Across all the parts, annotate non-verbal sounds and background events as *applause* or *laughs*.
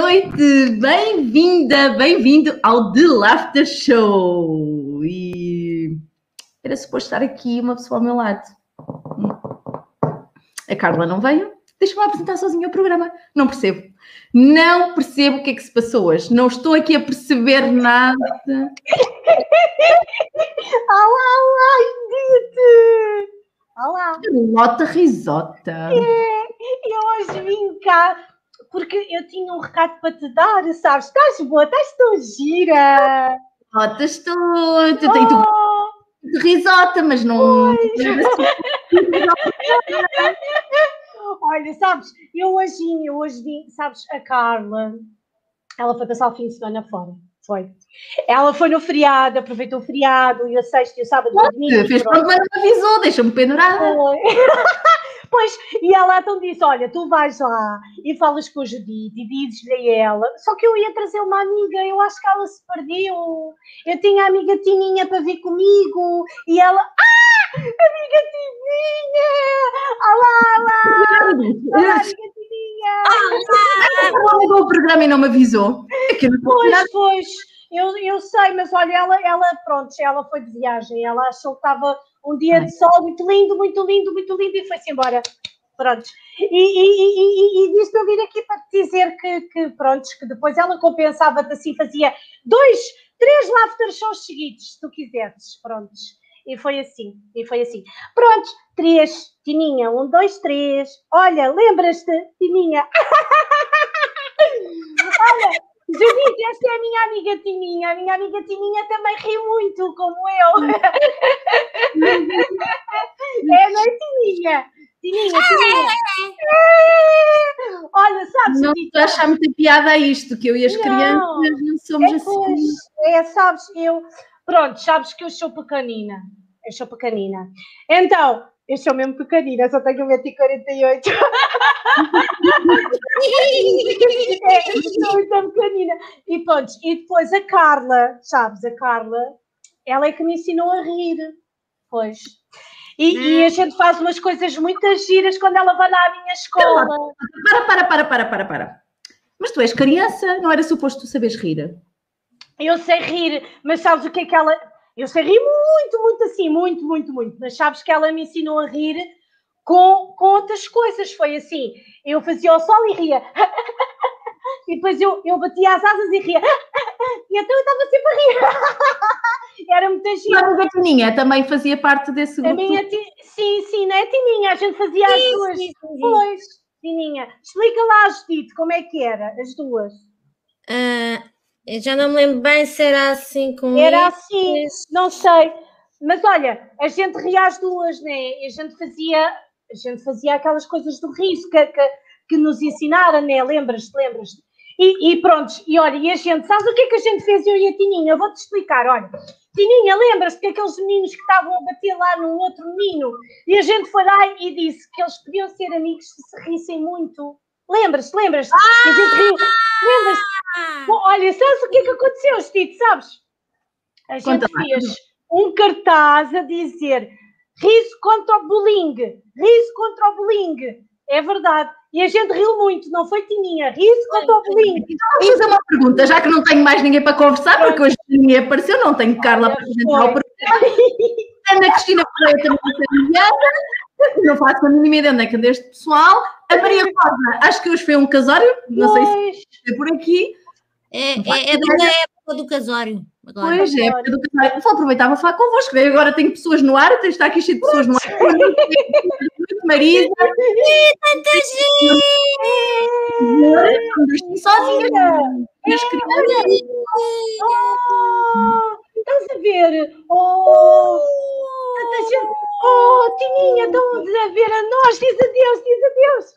Noite, bem-vinda, bem-vindo ao The Laughter Show. E era suposto estar aqui uma pessoa ao meu lado. A Carla não veio, deixa-me apresentar sozinha o programa. Não percebo, não percebo o que é que se passou hoje, não estou aqui a perceber nada. *laughs* olá, olá, Edith! Olá! Lota risota. É, eu hoje vim cá porque eu tinha um recado para te dar, sabes? Estás boa, estás tão gira! Lota, estou. Tu, tu, tu, Oh, risota, mas não. *laughs* Olha, sabes, eu hoje, eu hoje vim, sabes, a Carla, ela foi passar o fim de semana fora, foi. Ela foi no feriado, aproveitou o feriado, e a sexta e o sábado domingo. Fez pronto. não me avisou, deixa-me pendurada. *laughs* Pois, e ela então disse: Olha, tu vais lá e falas com a Judite e dizes-lhe a ela. Só que eu ia trazer uma amiga, eu acho que ela se perdeu. Eu tinha a amiga Tininha para vir comigo e ela. Ah! Amiga Tininha! Olá, olá! Olá, amiga Tininha! Ela ligou o programa e não me avisou. É. Pois, pois, eu, eu sei, mas olha, ela, ela, pronto, ela foi de viagem, ela achou que estava um dia de sol muito lindo, muito lindo, muito lindo e foi-se embora. Pronto. E, e, e, e, e disse para eu vir aqui para te dizer que, que, pronto, que depois ela compensava-te assim, fazia dois, três laughter shows seguidos, se tu quiseres, prontos. E foi assim, e foi assim. Pronto, três, Tininha, um, dois, três. Olha, lembras-te, Tininha? *laughs* Olha, Judite, esta é a minha amiga Tininha. A minha amiga Tininha também ri muito, como eu. *laughs* É, não é Tininha? Tininha, Tininha. Olha, sabes, Não Judite, estou a achar muita piada a isto, que eu e as Não. crianças não somos é, pois, assim. é, sabes, eu, pronto, sabes que eu sou pequenina, eu sou pequenina. Então, eu sou mesmo pequenina, só tenho 1,48m. *laughs* é, eu sou muito pequenina. E pronto, e depois a Carla, sabes, a Carla, ela é que me ensinou a rir, pois. E, e a gente faz umas coisas muito giras quando ela vai lá à minha escola. Para, para, para, para, para, para. Mas tu és criança, não era suposto tu saberes rir. Eu sei rir, mas sabes o que é que ela. Eu sei rir muito, muito assim, muito, muito, muito. Mas sabes que ela me ensinou a rir com, com outras coisas. Foi assim: eu fazia o sol e ria. *laughs* E depois eu, eu batia as asas e ria. *laughs* E então eu estava sempre a rir. *laughs* Era muito a giro. amiga Tininha também fazia parte desse A grupo. minha ti- Sim, sim, não é, Tininha? A gente fazia as duas. Pois, Tininha. Explica lá, Judite, como é que era, as duas. Ah, eu já não me lembro bem se era assim com Era assim, não sei. Mas olha, a gente ria as duas, né? A gente fazia, a gente fazia aquelas coisas do riso que, que, que nos ensinaram, né? Lembras-te, lembras-te? E, e pronto, e olha, e a gente, sabes o que é que a gente fez, eu e a Tininha? Vou-te explicar, olha. Tininha, lembras-te que aqueles meninos que estavam a bater lá no outro menino e a gente foi lá e disse que eles podiam ser amigos se se rissem muito. Lembras-te, lembras-te? E a gente riu. Lembras-te? Ah, Bom, olha, sabes o que é que aconteceu, Steve, sabes? A gente Conta lá. fez um cartaz a dizer riso contra o bullying, riso contra o bullying. É verdade. E a gente riu muito, não foi Tininha? Riso contra o bullying. Vou fazer uma pergunta, já que não tenho mais ninguém para conversar, porque hoje ninguém apareceu, não tenho Carla para apresentar o programa. *laughs* Ana Cristina Correia também. *laughs* Não faço a mínima ideia onde é que anda este pessoal. A Maria Rosa, acho que hoje foi um casório, não sei se Pois, é por aqui. é, é, é da época do casório. Agora. Pois é, época do casório. Vou aproveitar para falar convosco. Eu agora tenho pessoas no ar, está aqui cheio de pessoas no ar. *laughs* Marisa, Tanta gente! estou sozinha. Minhas crianças. oh, estás a ver? Oh, tanta gente. Oh, Tininha, estão a ver a nós. Diz adeus, diz adeus.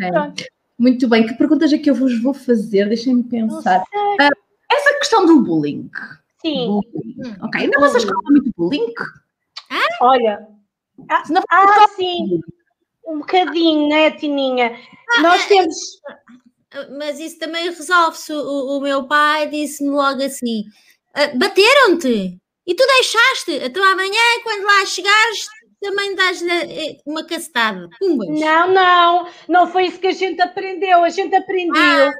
É. É. Pronto. Muito bem, que perguntas é que eu vos vou fazer? Deixem-me Não pensar. sei. Essa questão do bullying. Sim, Bullying. Ok, vossa escola há muito bullying? olha. Ah, vossa ah, escola- sim. Um bocadinho, né, Tininha? Nós temos. Mas isso também resolve-se. O, o meu pai disse-me logo assim: "Ah, bateram-te e tu deixaste. Então amanhã, quando lá chegares, também dás-lhe eh, uma cacetada. Pumbas. Não, não, não foi isso que a gente aprendeu. A gente aprendeu. Ah.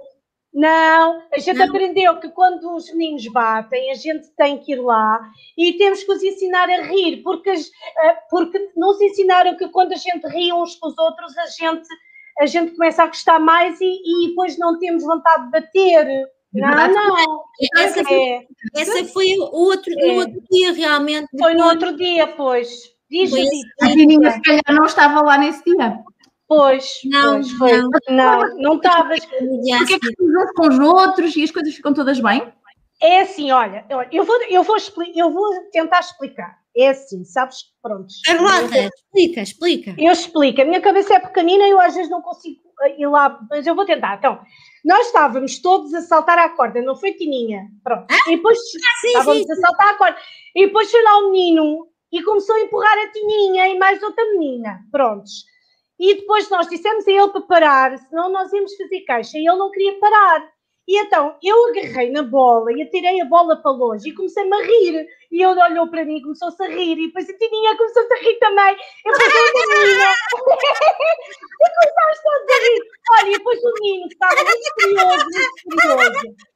Não, a gente Não. aprendeu que quando os meninos batem, a gente tem que ir lá e temos que os ensinar a rir, porque, eh, porque nos ensinaram que quando a gente ri uns com os outros, a gente, a gente começa a gostar mais e, e depois não temos vontade de bater. Não, verdade. não. Essa, É, essa foi o outro, É. no outro dia, realmente. foi no outro dia, pois. Diz, Foi Judite. A Tininha, se calhar, não estava lá nesse dia. Pois, Não, pois, foi. não. Não, não estavas. Porque é que uns com os outros e as coisas ficam todas bem? É assim, olha, eu vou, eu vou, expli- eu vou tentar explicar. É assim, sabes? Pronto. Carlota, explica, explica. Eu explico. A minha cabeça é pequenina e eu às vezes não consigo ir lá, mas eu vou tentar. Então, nós estávamos todos a saltar à corda, não foi Tininha? Pronto. E depois Ah, sim, estávamos sim. a saltar à corda. E depois foi lá um menino e começou a empurrar a Tininha e mais outra menina. Prontos. E depois nós dissemos a ele para parar, senão nós íamos fazer queixa. E ele não queria parar. E então eu agarrei na bola e atirei a bola para longe e comecei-me a rir. E ele olhou para mim e começou-se a rir. E depois a Tininha começou-se a rir também. *laughs* E depois a menina. e começámos todos a rir. Olha, e depois o menino que estava muito furioso, muito furioso.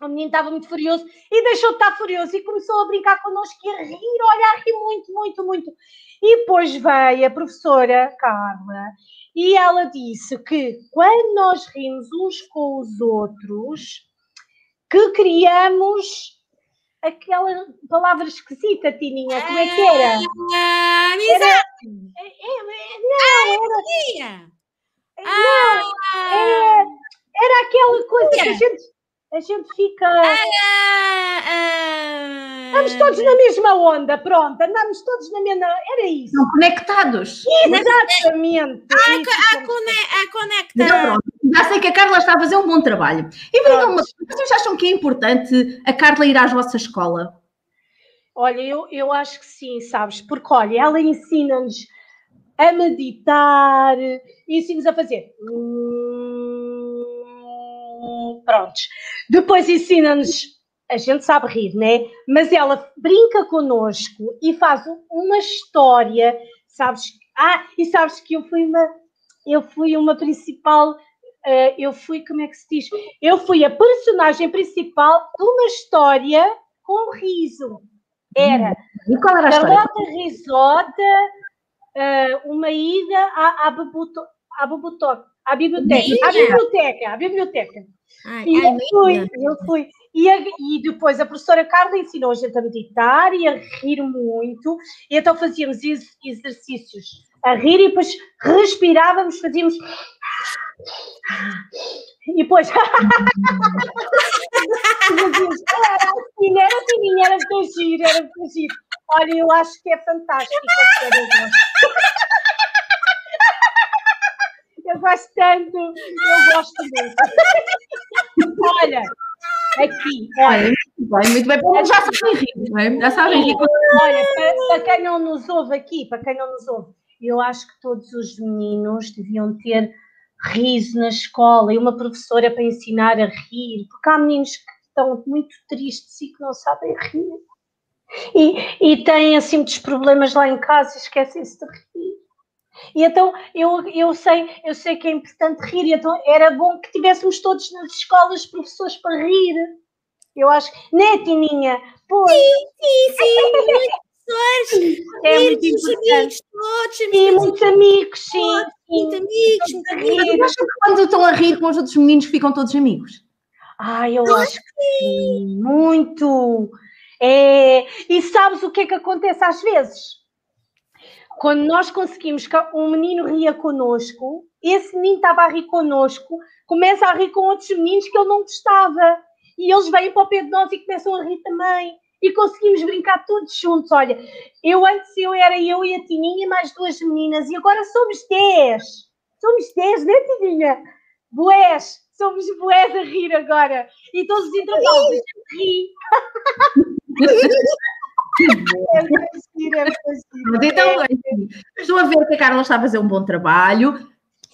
O menino estava muito furioso e deixou de estar furioso e começou a brincar connosco e a rir, olha, a rir muito, muito, muito. E depois veio a professora Carla e ela disse que quando nós rimos uns com os outros, que criamos aquela palavra esquisita, Tininha, como é que era? Ah, amizade. É, é, é, não, era, Tia. não, Ah, era aquela coisa que a gente, a gente fica... ah, ah. Estamos todos na mesma onda, pronto, andamos todos na mesma. Era isso. Estão conectados. Exatamente. é isso A, que cone a conecta. Então, pronto. Já sei que a Carla está a fazer um bom trabalho. E me digam uma coisa, vocês acham que é importante a Carla ir à vossa escola? Olha, eu, eu acho que sim, sabes? Porque, olha, ela ensina-nos a meditar, ensina-nos a fazer. hum, Prontos. Depois ensina-nos. A gente sabe rir, né? Mas ela brinca connosco e faz um- uma história, sabes? Ah, e sabes que eu fui uma, eu fui uma principal, eh, eu fui, como é que se diz? Eu fui a personagem principal de uma história com riso. Era E qual era a história? Carlota Risota, eh, uma ida à, à, à, à biblioteca. À biblioteca, à biblioteca. Ai, E ai, eu fui, eu fui. E, a- e depois a professora Carla ensinou a gente a meditar e a rir muito. E então fazíamos ex- exercícios a rir e depois respirávamos, fazíamos. E depois. *laughs* era assim, era assim, era giro, era giro. Olha, eu acho que é fantástico. A série dela. Eu gosto tanto, eu gosto muito. Olha, aqui, olha, Olha, muito bem, muito bem. Bom, Já sabem rir, não é? Já sabem rir. olha, para, para quem não nos ouve aqui, para quem não nos ouve, eu acho que todos os meninos deviam ter riso na escola e uma professora para ensinar a rir, porque há meninos que estão muito tristes e que não sabem rir. E, e têm assim muitos problemas lá em casa e esquecem-se de rir. E então eu, eu, sei, eu sei que é importante rir, e então era bom que tivéssemos todos nas escolas professores para rir. Eu acho, né, Tininha? Pois, Sim, sim, muitos professores. *laughs* é muito importante. amigos todos. E temos muitos amigos, sim. muitos sim. amigos. Todos a Mas rir. acham que quando estão a rir com os outros meninos ficam todos amigos? Ah, eu acho que sim, muito. É, e sabes o que é que acontece às vezes? Quando nós conseguimos que um menino ria connosco, esse menino estava a rir connosco, começa a rir com outros meninos que ele não gostava. E eles vêm para o pé de nós e começam a rir também. E conseguimos brincar todos juntos. Olha, eu antes eu era eu e a Tininha mais duas meninas, e agora somos dez. Somos dez, não é, Tininha? Boés, somos boés a rir agora. E todos os intervalos a gente ri. *laughs* É é Então, enfim, estou a ver que a Carla está a fazer um bom trabalho.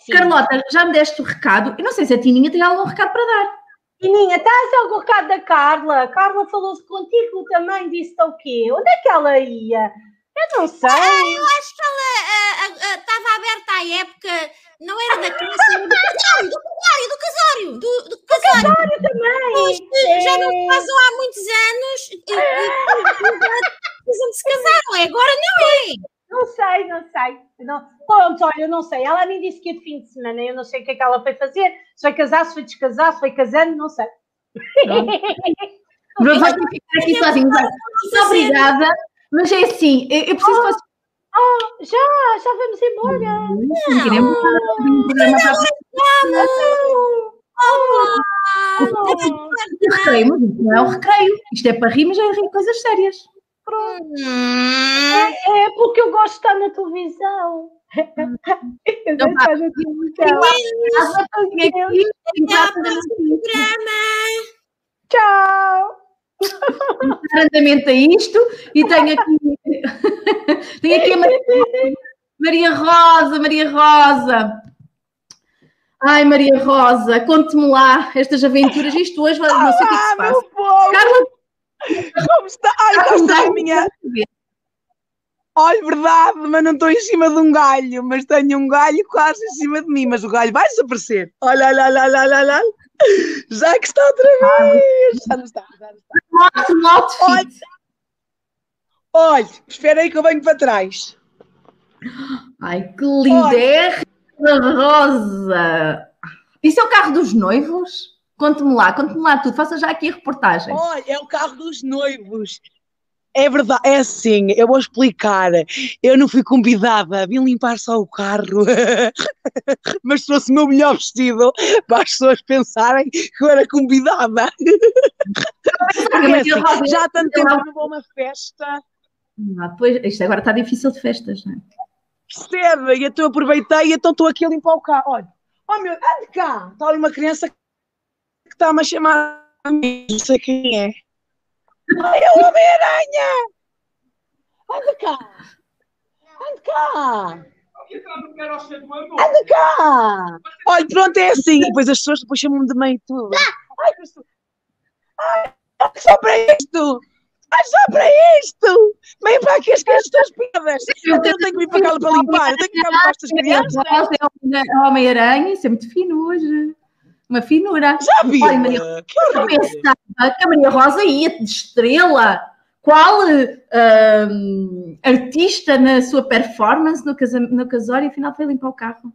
Sim. Carlota, já me deste o recado. Eu não sei se a Tininha tem algum recado para dar. Tininha, estás algum recado da Carla? Carla falou contigo também, disse o quê? Onde é que ela ia? Eu não sei. Ah, eu acho que ela estava aberta à época, não era da criança, era do casório, do casório, do casório, do, do casório. Olha também. Já não se casam há muitos anos e, e, e se casar, não é? Agora não é. Não sei, não sei. Não, pronto, olha, eu não sei. Ela me disse que ia de fim de semana. Eu não sei o que é que ela foi fazer. Se foi casar, se foi descasar, se foi casando, não sei. Mas vai ter que ficar aqui sozinho. Muito obrigada. Mas é assim, eu, preciso fazer. Oh, já, já vamos embora. Não queremos um programa para recreio, mas não é o recreio. Isto é para rir, mas é rir coisas sérias. Hum, É, é porque eu gosto de estar na televisão. Eu de estar na televisão. Tchau. Andamento a isto e tenho aqui, *laughs* tenho aqui a Maria, Maria Rosa, Maria Rosa. Ai, Maria Rosa, conte-me lá estas aventuras. Isto hoje, não sei o que é que se Ah, passa. meu povo! Carla, Como está? Ai, está galho. minha. Olha, verdade, mas não estou em cima de um galho, mas tenho um galho quase em cima de mim, mas o galho vai desaparecer. Olha, olha, olha, olha, olha, olha. Já que está outra vez. Já não está, já não está. Mostra o outfit. Olha, espera aí que eu venho para trás. Ai, que linda Olha. é Rosa. Isso é o carro dos noivos? Conte-me lá, conte-me lá tudo. Faça já aqui a reportagem. Olha, é o carro dos noivos. É verdade, é assim, eu vou explicar. Eu não fui convidada, vim limpar só o carro, *laughs* mas trouxe o meu melhor vestido para as pessoas pensarem que eu era convidada. Maria assim, já há tanto tempo não vou a uma festa, Ah, pois, isto agora está difícil de festas, não é? percebe? E então eu aproveitei e então estou aqui a limpar o carro. Olha, oh meu, ande cá, está ali uma criança que está-me a chamar a mim, não sei quem é. Ai, é o Homem-Aranha! Anda cá! Anda cá! Anda cá! Olha, pronto, é assim. E depois as pessoas depois chamam-me de meio tudo. Ai, que sou- Ai, só para isto! Ai, só para isto! Vem para aqui as crianças piadas! Eu tenho que vir para cá para limpar, eu tenho que vir para estas crianças. É Homem-Aranha, isso é muito fino hoje. Uma finura. Já viu? Olha, Maria, Que Eu orgulho. pensava que a Maria Rosa ia de estrela. Qual hum, artista na sua performance no, casa, no casório e afinal foi limpar o carro?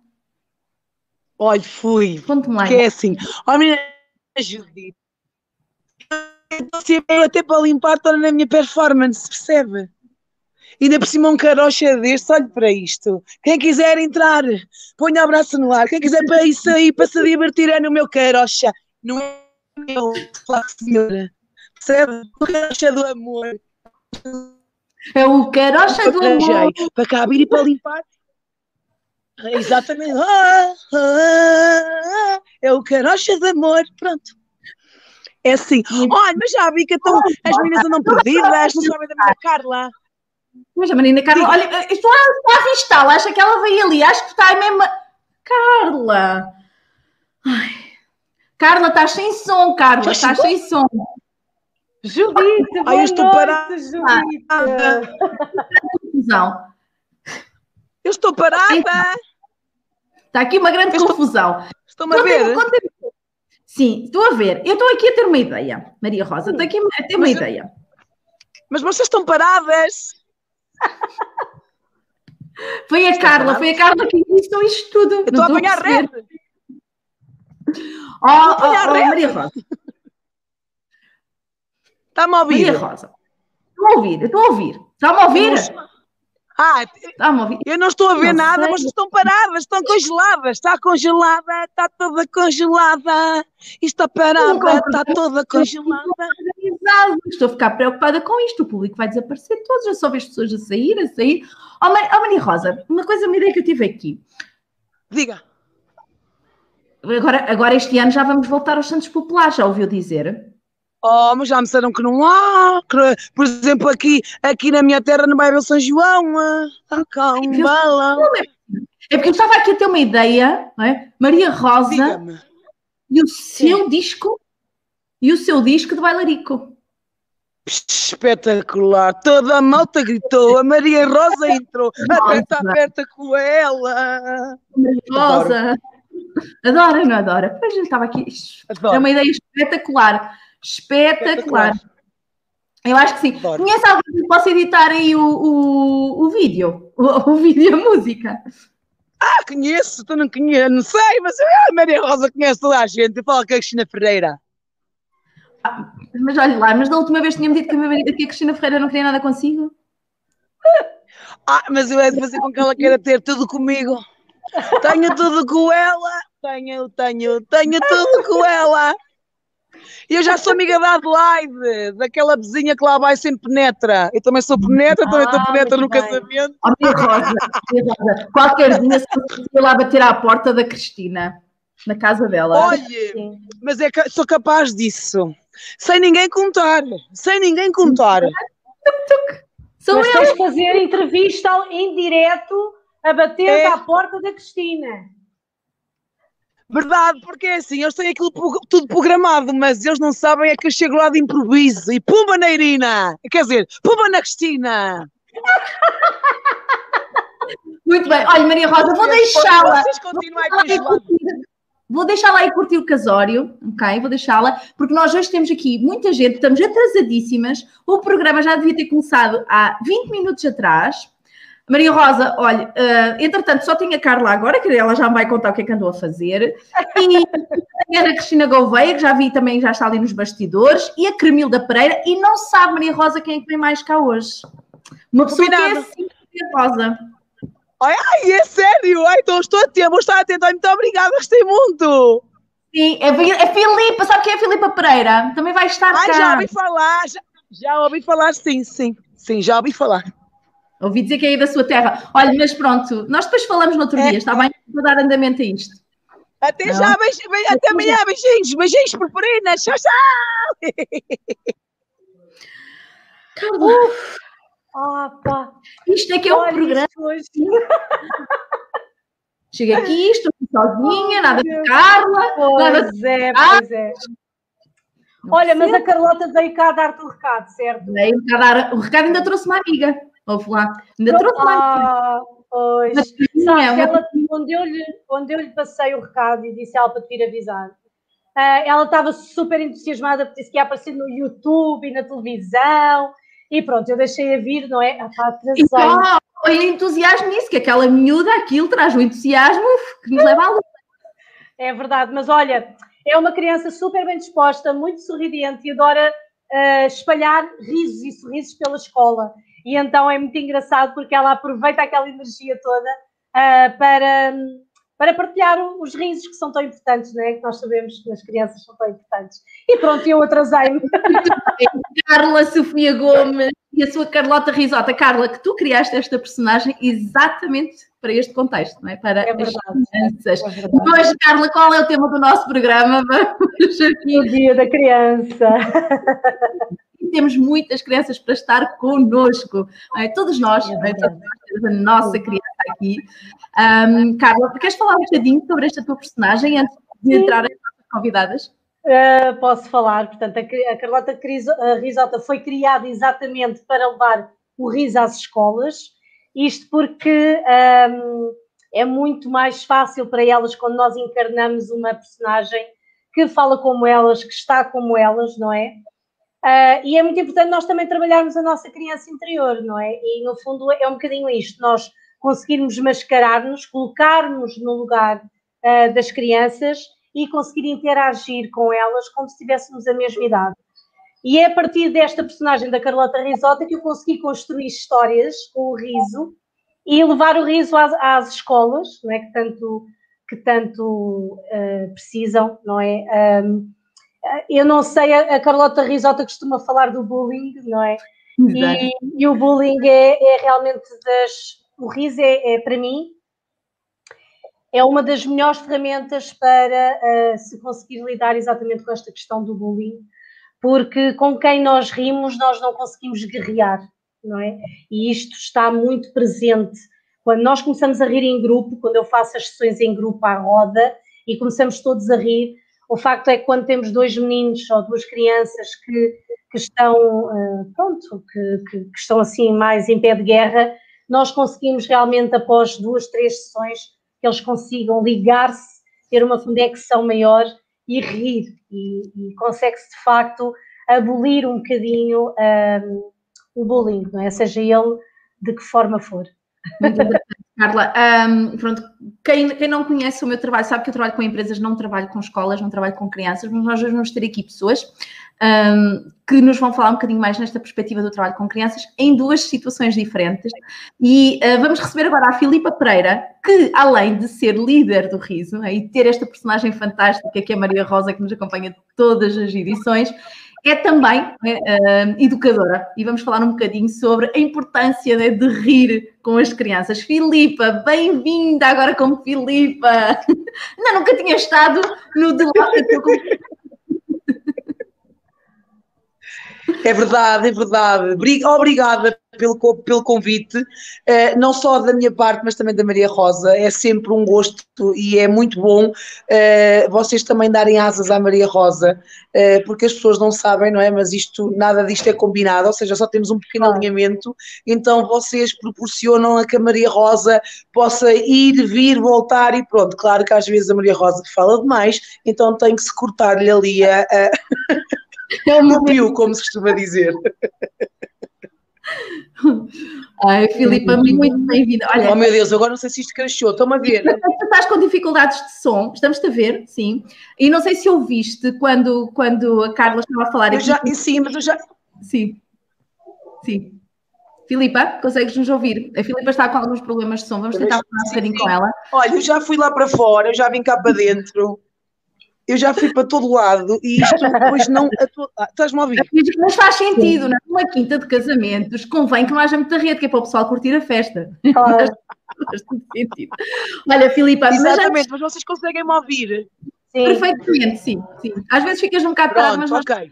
Olha, fui. Conte-me lá. Que é assim, ó menina Judite, eu até para limpar, estou na minha performance, percebe? Ainda por cima um carocha deste, olhe para isto. Quem quiser entrar, ponha o braço no ar. Quem quiser para isso aí, para se divertir, é no meu carocha. Não é meu, claro, senhora. Percebe? O carocha do amor. É o carocha do amor. Para cá vir e para limpar. Exatamente. Ah, ah, ah, é o carocha de amor. Pronto. É assim. Olha, mas já vi que então, as meninas andam perdidas, *laughs* não sabem da minha Carla. Mas a menina Carla, olha, está a avistá-la, acha que ela veio ali, acho que está aí mesmo. Carla! Ai. Carla, estás sem som, Carla, Já estás sem som. Judite, Ai, eu estou parada. Judite. Confusão. Eu estou parada. Está aqui uma grande estou- confusão. Estão-me a ver? Sim, estou a ver. Eu estou aqui a ter uma ideia, Maria Rosa. Estou aqui a ter uma Mas- ideia. Mas vocês estão paradas. Foi a Estou Carla, foi a Carla que iniciou isto tudo. Eu estou a apanhar rede. Oh, oh, oh, rede. Maria Rosa, Está-me a ouvir? Maria Rosa. Estou a ouvir, estou a ouvir. Está-me a ouvir? Ah, Está-me a ouvir. eu não estou a ver Não nada, sei. vocês estão paradas, estão congeladas. Está congelada, está toda congelada. Está parada, está toda congelada. Estou a ficar preocupada com isto. O público vai desaparecer todos. Eu só vejo pessoas a sair, a sair. Oh, Mar- oh, Maria Rosa, uma coisa, uma ideia que eu tive aqui. Diga. Agora, agora este ano já vamos voltar aos Santos Populares, já ouviu dizer? Oh, mas já me disseram que não há. que, por exemplo, aqui, aqui na minha terra não vai haver São João. ah, um balão. É porque eu estava aqui a ter uma ideia, não é? Maria Rosa e o seu disco e o seu disco de bailarico. Espetacular, toda a malta gritou, a Maria Rosa entrou, até está aberta com ela. Maria Rosa. Adora, não adora? Pois eu estava aqui. Adoro. É uma ideia espetacular. Espetacular. Eu acho que sim. Adoro. Conhece alguém que possa editar aí o, o, o vídeo? O, o vídeo e a música? Ah, conheço, tu não conheces, não sei, mas a Maria Rosa conhece toda a gente. Eu falo com a Cristina Ferreira. Mas olha lá, mas da última vez tinha-me dito que a, minha marido- que a Cristina Ferreira não queria nada consigo. *laughs* Ah, mas eu é de fazer com que ela queira ter tudo comigo. Tenho tudo com ela, tenho, tenho, tenho tudo com ela. E eu já sou amiga da Adelaide, daquela vizinha que lá vai sempre penetra. Eu também sou penetra, também estou Ah, penetra no bem. casamento. Ó, Maria Rosa, Maria Rosa, qualquer dia se lá bater à porta da Cristina, na casa dela. Olhe, Sim. mas é que sou capaz disso. Sem ninguém contar, sem ninguém contar. Sou Mas tens de fazer entrevista ao- em direto a bater É. à porta da Cristina. Verdade, porque é assim, eles têm aquilo tudo programado, mas eles não sabem é que eu chego lá de improviso e pumba na Irina! Quer dizer, pumba na Cristina! *laughs* Muito bem. Olha, Maria Rosa, vou deixá-la. Vocês continuem com Vou deixá-la aí curtir o casório, ok? Vou deixá-la, porque nós hoje temos aqui muita gente, estamos atrasadíssimas. O programa já devia ter começado há 20 minutos atrás. Maria Rosa, olha, eh, entretanto, só tinha a Carla agora, que ela já me vai contar o que é que andou a fazer. E *laughs* a Ana Cristina Gouveia, que já vi também, já está ali nos bastidores. E a Cremilda Pereira. E não sabe, Maria Rosa, quem é que vem mais cá hoje. Uma pessoa que é Combinado. assim, Maria Rosa. Ai, é sério? Ai, então estou atento, vou estar atento. Ai, muito obrigada, gostei muito. Sim, é, é Filipa, sabe quem é a Filipa Pereira? Também vai estar Ai, cá. já ouvi falar, já, já ouvi falar, sim, sim. Sim, já ouvi falar. Ouvi dizer que é aí da sua terra. Olha, mas pronto, nós depois falamos no outro É. dia, está bem? Vou dar andamento a isto. Até Não. já, até amanhã, beijinhos, beijinhos, purpurinas, tchau, tchau. Carla, Pá. isto é que é um programa. hoje. *laughs* Chego aqui, estou aqui sozinha, nada de. Carla. nada Pois é, pois é. Olha, mas a Carlota veio cá dar-te o recado, certo? Veio cá dar- O recado ainda trouxe uma amiga. Ouve lá. Ainda trouxe uma amiga. Ah, pois. Mas, é, uma- ela, onde, eu lhe, onde eu lhe passei o recado e disse a ela para te vir avisar, ah, ela estava super entusiasmada porque disse que ia aparecer no YouTube e na televisão. E pronto, eu deixei a vir, não é? Então, olha entusiasmo nisso, que aquela miúda, aquilo traz o entusiasmo que nos leva à luta. É verdade, mas olha, é uma criança super bem disposta, muito sorridente e adora ah, espalhar risos e sorrisos pela escola. E então é muito engraçado porque ela aproveita aquela energia toda ah, para, para partilhar os risos que são tão importantes, não é? Que nós sabemos que nas crianças são tão importantes. E pronto, eu atrasei-me. *laughs* Carla Sofia Gomes e a sua Carlota Risota. Carla, que tu criaste esta personagem exatamente para este contexto, não é? Para É as verdade. crianças. É. Hoje, Carla, qual é o tema do nosso programa? Vamos *laughs* aqui. O dia da criança. *laughs* Temos muitas crianças para estar connosco. não é? Todos nós, É é? Todos nós temos a nossa criança aqui. Ahm, Carla, queres falar um bocadinho sobre esta tua personagem antes de entrar as nossas convidadas? Uh, posso falar, portanto, a, a Carlota Criso- a Risota foi criada exatamente para levar o riso às escolas, isto porque um, é muito mais fácil para elas quando nós encarnamos uma personagem que fala como elas, que está como elas, não é? Uh, e é muito importante nós também trabalharmos a nossa criança interior, não é? E no fundo é um bocadinho isto, nós conseguirmos mascarar-nos, colocar-nos no lugar uh, das crianças e conseguir interagir com elas como se tivéssemos a mesma idade. E é a partir desta personagem da Carlota Risota que eu consegui construir histórias com o riso e levar o riso às, às escolas, não é? que tanto, que tanto uh, precisam, não é? Eu não sei, a, Carlota Risota costuma falar do bullying, não é? E, e, o bullying é, é realmente das. O riso é, é para mim é uma das melhores ferramentas para uh, se conseguir lidar exatamente com esta questão do bullying, porque com quem nós rimos nós não conseguimos guerrear, não é? E isto está muito presente quando nós começamos a rir em grupo, quando eu faço as sessões em grupo à roda e começamos todos a rir, O facto é que quando temos dois meninos ou duas crianças que, que estão, uh, pronto, que, que, que, estão assim mais em pé de guerra, nós conseguimos realmente, após duas, três sessões, que eles consigam ligar-se, ter uma conexão maior e rir. E, e consegue-se, de facto, abolir um bocadinho um, o bullying, não é? Seja ele de que forma for. Carla, um, pronto, quem, quem, não conhece o meu trabalho sabe que eu trabalho com empresas, não trabalho com escolas, não trabalho com crianças, mas nós vamos ter aqui pessoas um, que nos vão falar um bocadinho mais nesta perspectiva do trabalho com crianças em duas situações diferentes. E uh, vamos receber agora a Filipa Pereira, que além de ser líder do Riso é, e ter esta personagem fantástica que é a Maria Rosa, que nos acompanha todas as edições, é também uh, educadora e vamos falar um bocadinho sobre a importância né, de rir com as crianças. Filipa, bem-vinda agora como Filipa. *laughs* Não, nunca tinha estado no debate É verdade, é verdade. Obrigada pelo, pelo convite, uh, não só da minha parte, mas também da Maria Rosa. É sempre um gosto e é muito bom uh, vocês também darem asas à Maria Rosa, uh, porque as pessoas não sabem, não é? Mas isto, nada disto é combinado, ou seja, só temos um pequeno alinhamento, então vocês proporcionam a que a Maria Rosa possa ir, vir, voltar e pronto. Claro que às vezes a Maria Rosa fala demais, então tem que se cortar-lhe ali a. a... É *laughs* pio, como se costuma dizer. *laughs* Ai, Filipa, muito bem-vinda. Olha, oh meu Deus, agora não sei se isto cresceu, estou-me a ver. Tu estás com dificuldades de som, estamos-te a ver, sim. E não sei se ouviste quando, quando a Carla estava a falar eu aqui. Já, sim, mas eu já. Sim, sim. Filipa, consegues nos ouvir? A Filipa está com alguns problemas de som, vamos tentar falar um bocadinho com ela. Olha, eu já fui lá para fora, eu já vim cá para dentro eu já fui para todo lado e isto depois não. Ah, estás-me a ouvir? Mas faz sentido, Sim. numa quinta de casamentos, convém que não haja muita rede, que é para o pessoal curtir a festa. Claro. *laughs* faz todo sentido. Olha, Filipa, Exatamente, mas, mas vocês conseguem me ouvir? Sim. Perfeitamente, sim, sim. Às vezes ficas um bocado tarde, mas okay.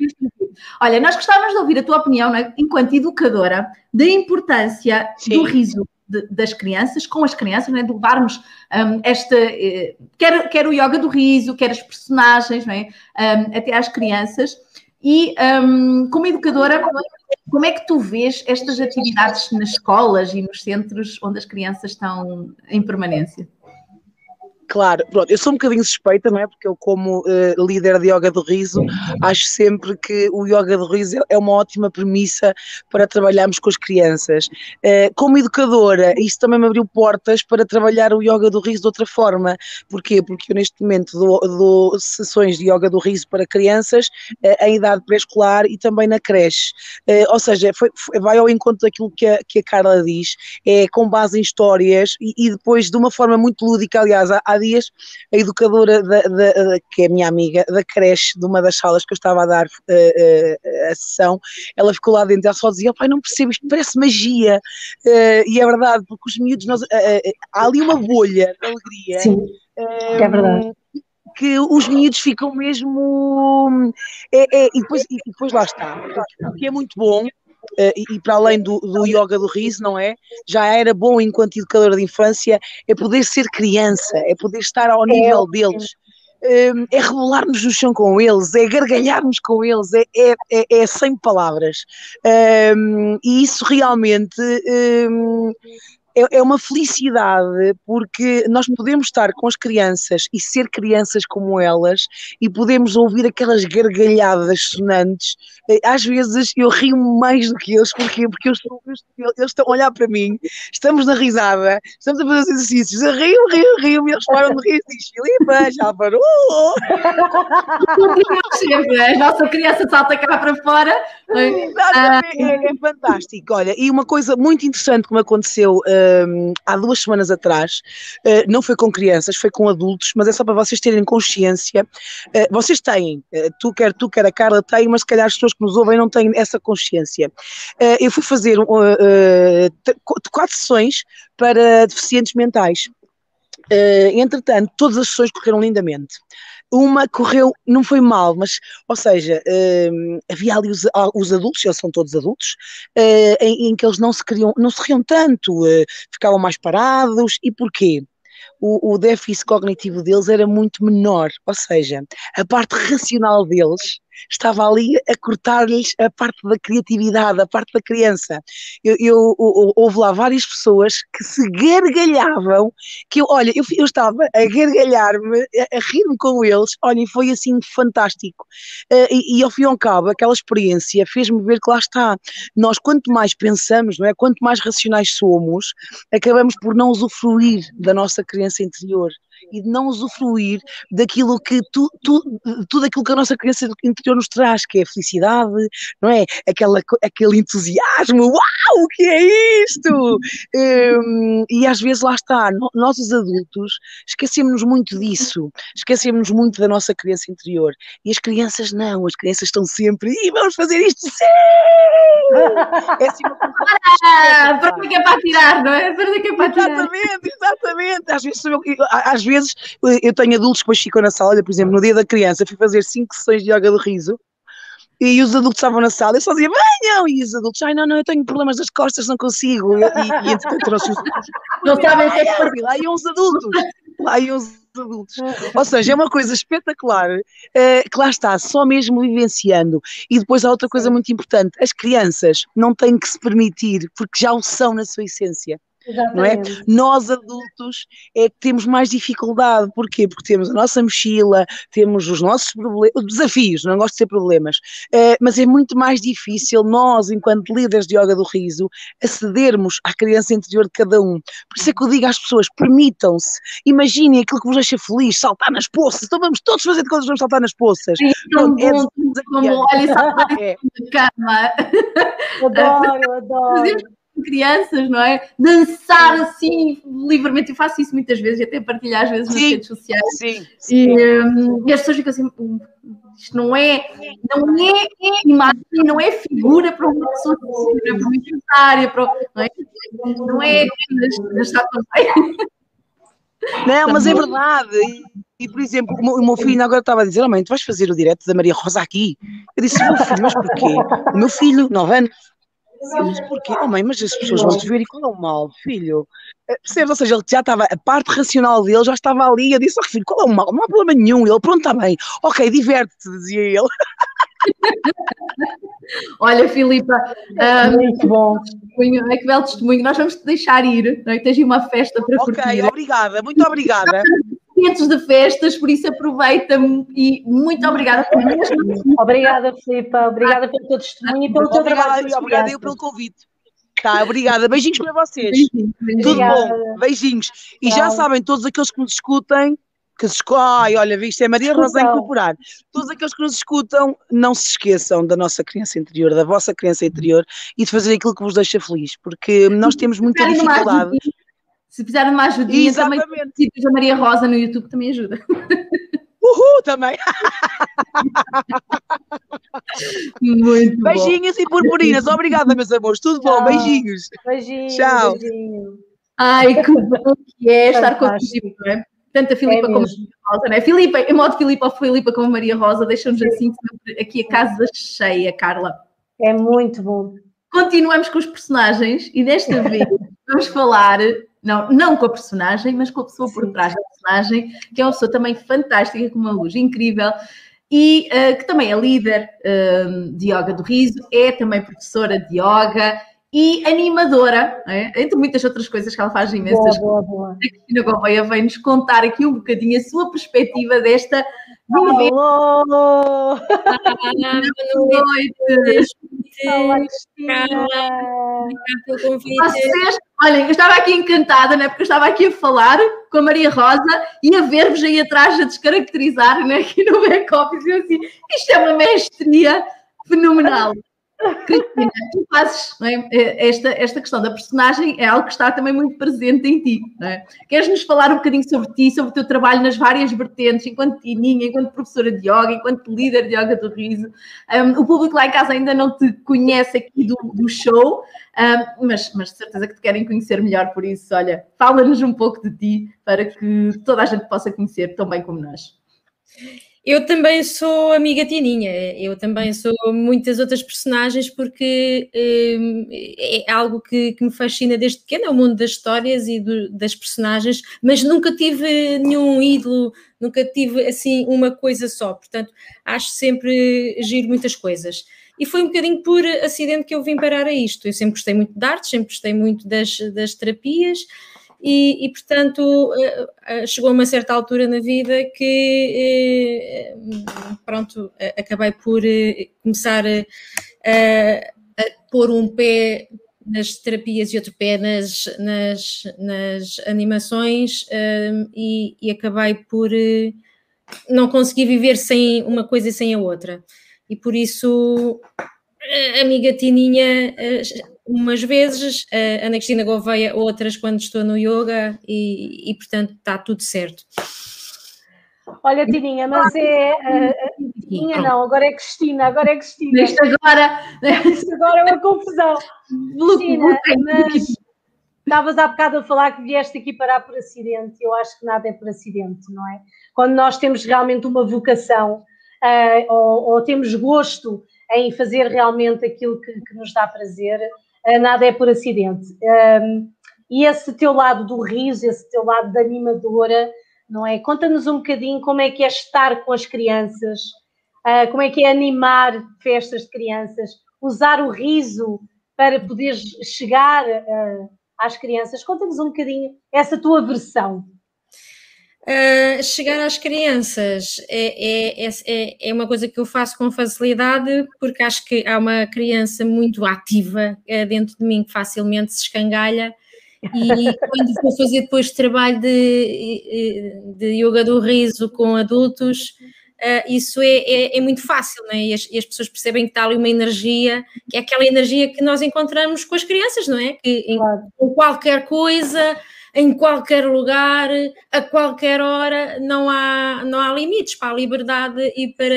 Olha, nós gostávamos de ouvir a tua opinião, é? enquanto educadora, da importância sim. do riso de, das crianças, com as crianças, né? de levarmos um, esta, eh, quer, quer o yoga do riso, quer as personagens, é? Um, até às crianças. E um, como educadora, como é que tu vês estas atividades nas escolas e nos centros onde as crianças estão em permanência? Claro, pronto, eu sou um bocadinho suspeita, não é? Porque eu, como uh, líder de Yoga do Riso, acho sempre que o Yoga do Riso é uma ótima premissa para trabalharmos com as crianças. Uh, como educadora, isso também me abriu portas para trabalhar o Yoga do Riso de outra forma. Porquê? Porque eu, neste momento, dou, dou sessões de Yoga do Riso para crianças uh, em idade pré-escolar e também na creche. ou seja, foi, foi, vai ao encontro daquilo que a, que a Carla diz, é com base em histórias e, e depois, de uma forma muito lúdica, aliás, há, há dias, a educadora, da, da, que é minha amiga, da creche, de uma das salas que eu estava a dar uh, uh, a sessão, ela ficou lá dentro, ela só dizia, pai, não percebo, isto parece magia, uh, e é verdade, porque os miúdos, nós, há ali uma bolha de alegria. Sim, é verdade que os miúdos ficam mesmo. É, é, e, depois, e depois lá está. O que é muito bom e, para além do, do yoga do riso, não é? Já era bom enquanto educadora de infância, é poder ser criança, é poder estar ao nível deles. Um, é rebolarmos no chão com eles, é gargalharmos com eles, é, é, é, é sem palavras. Um, e isso realmente um, é, é uma felicidade porque nós podemos estar com as crianças e ser crianças como elas e podemos ouvir aquelas gargalhadas sonantes. Eh, às vezes eu rio mais do que eles, porquê? Porque eu estou, eles estão a olhar para mim, estamos na risada, estamos a fazer os exercícios, eu rio, rio, rio, e eles param de rir e dizem, Filipa, já parou! a nossa criança salta cá para fora. É, é, fantástico, olha, e uma coisa muito interessante que me aconteceu há duas semanas atrás, uh, não foi com crianças, foi com adultos, mas é só para vocês terem consciência. Uh, vocês têm, uh, tu quer tu, quer a Carla, têm, mas se calhar as pessoas que nos ouvem não têm essa consciência. eu fui fazer quatro sessões para deficientes mentais. entretanto, todas as sessões correram lindamente uma correu, não foi mal, mas, ou seja, uh, havia ali os, os, adultos, eles são todos adultos, uh, em, em, que eles não se queriam, não se riam tanto, uh, ficavam mais parados, e porquê? o, o déficit cognitivo deles era muito menor, ou seja, a parte racional deles estava ali a cortar-lhes a parte da criatividade, a parte da criança. Eu, eu, eu, houve lá várias pessoas que se gargalhavam, que eu, olha, eu, eu estava a gargalhar-me, a, a rir-me com eles, olha, foi assim fantástico. Uh, e, e ao fim e ao cabo, aquela experiência fez-me ver que lá está, nós quanto mais pensamos, não é? quanto mais racionais somos, acabamos por não usufruir da nossa criança interior e de não usufruir daquilo que tu, tu, tudo aquilo que a nossa criança interior nos traz, que é a felicidade, não é? Aquela, aquele entusiasmo, uau, o que é isto? Um, e às vezes lá está, nós os adultos esquecemos muito disso, esquecemos muito da nossa criança interior. E as crianças não, as crianças estão sempre, e vamos fazer isto, sim! É assim uma coisa. Ah, para que é para tirar, não é? Para que é para tirar. Exatamente, exatamente. Às vezes, às vezes vezes eu tenho adultos que depois ficam na sala, por exemplo, no dia da criança, fui fazer cinco sessões de yoga do riso e os adultos estavam na sala, eu só dizia, venham! E os adultos, ai não, não, eu tenho problemas das costas, não consigo. E, e, e entretanto trouxe os Não sabem o que é que Lá iam os adultos, lá iam os adultos. *laughs* Ou seja, é uma coisa espetacular, uh, que lá está, só mesmo vivenciando. E depois há outra coisa muito importante, as crianças não têm que se permitir, porque já o são na sua essência. Não é? Nós adultos é que temos mais dificuldade, porquê? Porque temos a nossa mochila, temos os nossos problemas, desafios, não gosto de ser problemas, uh, mas é muito mais difícil nós, enquanto líderes de yoga do riso, acedermos à criança interior de cada um. Por isso é que eu digo às pessoas: permitam-se, imaginem aquilo que vos deixa feliz, saltar nas poças, então vamos todos fazer de contas, vamos saltar nas poças. Sim, Pronto, é como, olha, saltar *laughs* é. cama. Adoro, adoro crianças, não é? Dançar assim livremente. Eu faço isso muitas vezes e até partilho às vezes sim, nas redes sociais. Sim, sim. E, um, e, as pessoas ficam assim, hum, isto não é, não é imagem, não é figura para uma pessoa, para uma empresária, para, não é, não é está também. *laughs* Não, mas é verdade. E, por exemplo, o meu, o meu, filho agora estava a dizer: oh, mãe, tu vais fazer o direto da Maria Rosa aqui? Eu disse: meu filho, mas porquê? O meu filho, 9 anos, eu disse, porquê? Oh mãe, mas as pessoas vão te ver e qual é o mal, filho? Eh, percebes? Ou seja, ele já estava, a parte racional dele já estava ali. Eu disse, oh filho, qual é o mal? Não há problema nenhum. Ele, pronto, está bem. Ok, diverte-te, dizia ele. *laughs* Olha, Filipa, um, muito bom. É que belo testemunho. Nós vamos te deixar ir, não é? Tens uma festa para okay, curtir. Ok, obrigada, muito obrigada. *laughs* momentos de festas, por isso aproveita-me e muito obrigada por Obrigada, Filipa, obrigada pelo teu testemunho e pelo teu trabalho. Obrigada eu pelo convite. Tá, obrigada. Beijinhos para vocês. Beijinhos, beijinhos. Tudo bom. Beijinhos. E já sabem, todos aqueles que nos escutem, que se ai, olha, viste, é Maria Rosa a incorporar. Todos aqueles que nos escutam, não se esqueçam da nossa criança interior, da vossa criança interior e de fazer aquilo que vos deixa feliz, porque nós temos muita dificuldade. Se precisarem de uma ajudinha, Exatamente. também da Maria Rosa no YouTube também ajuda. Uhul, também. Muito Beijinhos bom. e purpurinas. Obrigada, meus amores. Tudo Tchau. bom. Beijinhos. Beijinhos. Tchau. Beijinho. Ai, que bom que é estar contigo, não é? Tanto a Filipa é como a Maria Rosa, não é? Filipa, em modo Filipa ou Filipa como Maria Rosa, deixam-nos assim aqui a casa cheia, Carla. É muito bom. Continuamos com os personagens e desta *laughs* vez vamos falar não, não com a personagem, mas com a pessoa por trás da personagem, que é uma pessoa também fantástica, com uma luz incrível e uh, que também é líder uh, de yoga do riso, é também professora de yoga e animadora, é? entre muitas outras coisas que ela faz imensas. Boa, boa, boa. A Cristina Gouveia vem-nos contar aqui um bocadinho a sua perspectiva desta Alô! *laughs* Boa noite! Olá, Cristina! Vocês, olhem, eu estava aqui encantada, né? porque eu estava aqui a falar com a Maria Rosa e a ver-vos aí atrás a descaracterizar né? aqui no back-office. Eu assim, isto é uma mestria fenomenal. Cristina, tu fazes é? esta, esta questão da personagem é algo que está também muito presente em ti. É? Queres-nos falar um bocadinho sobre ti, sobre o teu trabalho nas várias vertentes, enquanto tininha, enquanto professora de yoga, enquanto líder de yoga do riso? Um, o público lá em casa ainda não te conhece aqui do, do show, um, mas, mas de certeza que te querem conhecer melhor, por isso, olha, fala-nos um pouco de ti para que toda a gente possa conhecer tão bem como nós. Eu também sou amiga Tininha, eu também sou muitas outras personagens porque hum, é algo que, que, me fascina desde pequena, é o mundo das histórias e do, das personagens, mas nunca tive nenhum ídolo, nunca tive assim uma coisa só, portanto acho sempre giro muitas coisas. E foi um bocadinho por acidente que eu vim parar a isto. Eu sempre gostei muito de arte, sempre gostei muito das, das terapias e, e, portanto eh, eh, chegou a uma certa altura na vida que eh, pronto, acabei por começar a, a, pôr um pé nas terapias e outro pé nas, nas, nas animações e, e, acabei por não conseguir viver sem uma coisa e sem a outra. E por isso a amiga Tininha umas vezes, a Ana Cristina Gouveia outras quando estou no yoga e, e portanto está tudo certo. Olha, Tininha, mas é. Uh, Tininha não, agora é Cristina, agora é Cristina. Isto agora. Isto agora é uma confusão. Cristina, mas estavas há bocado a falar que vieste aqui parar por acidente. Eu acho que nada é por acidente, não é? Quando nós temos realmente uma vocação uh, ou, ou, temos gosto em fazer realmente aquilo que, que nos dá prazer, nada é por acidente. Um, e esse teu lado do riso, esse teu lado da animadora, não é? Conta-nos um bocadinho como é que é estar com as crianças, uh, como é que é animar festas de crianças, usar o riso para poder chegar uh, às crianças. Conta-nos um bocadinho essa tua versão. Uh, chegar às crianças é, é, é, é, uma coisa que eu faço com facilidade, porque acho que há uma criança muito ativa uh, dentro de mim que facilmente se escangalha. E *laughs* quando vou fazer depois trabalho de, de yoga do riso com adultos, uh, isso é, é, é, muito fácil, né? e, as, e as pessoas percebem que está ali uma energia, que é aquela energia que nós encontramos com as crianças, não é? Que em, com qualquer coisa em qualquer lugar, a qualquer hora, não há, não há limites para a liberdade e para,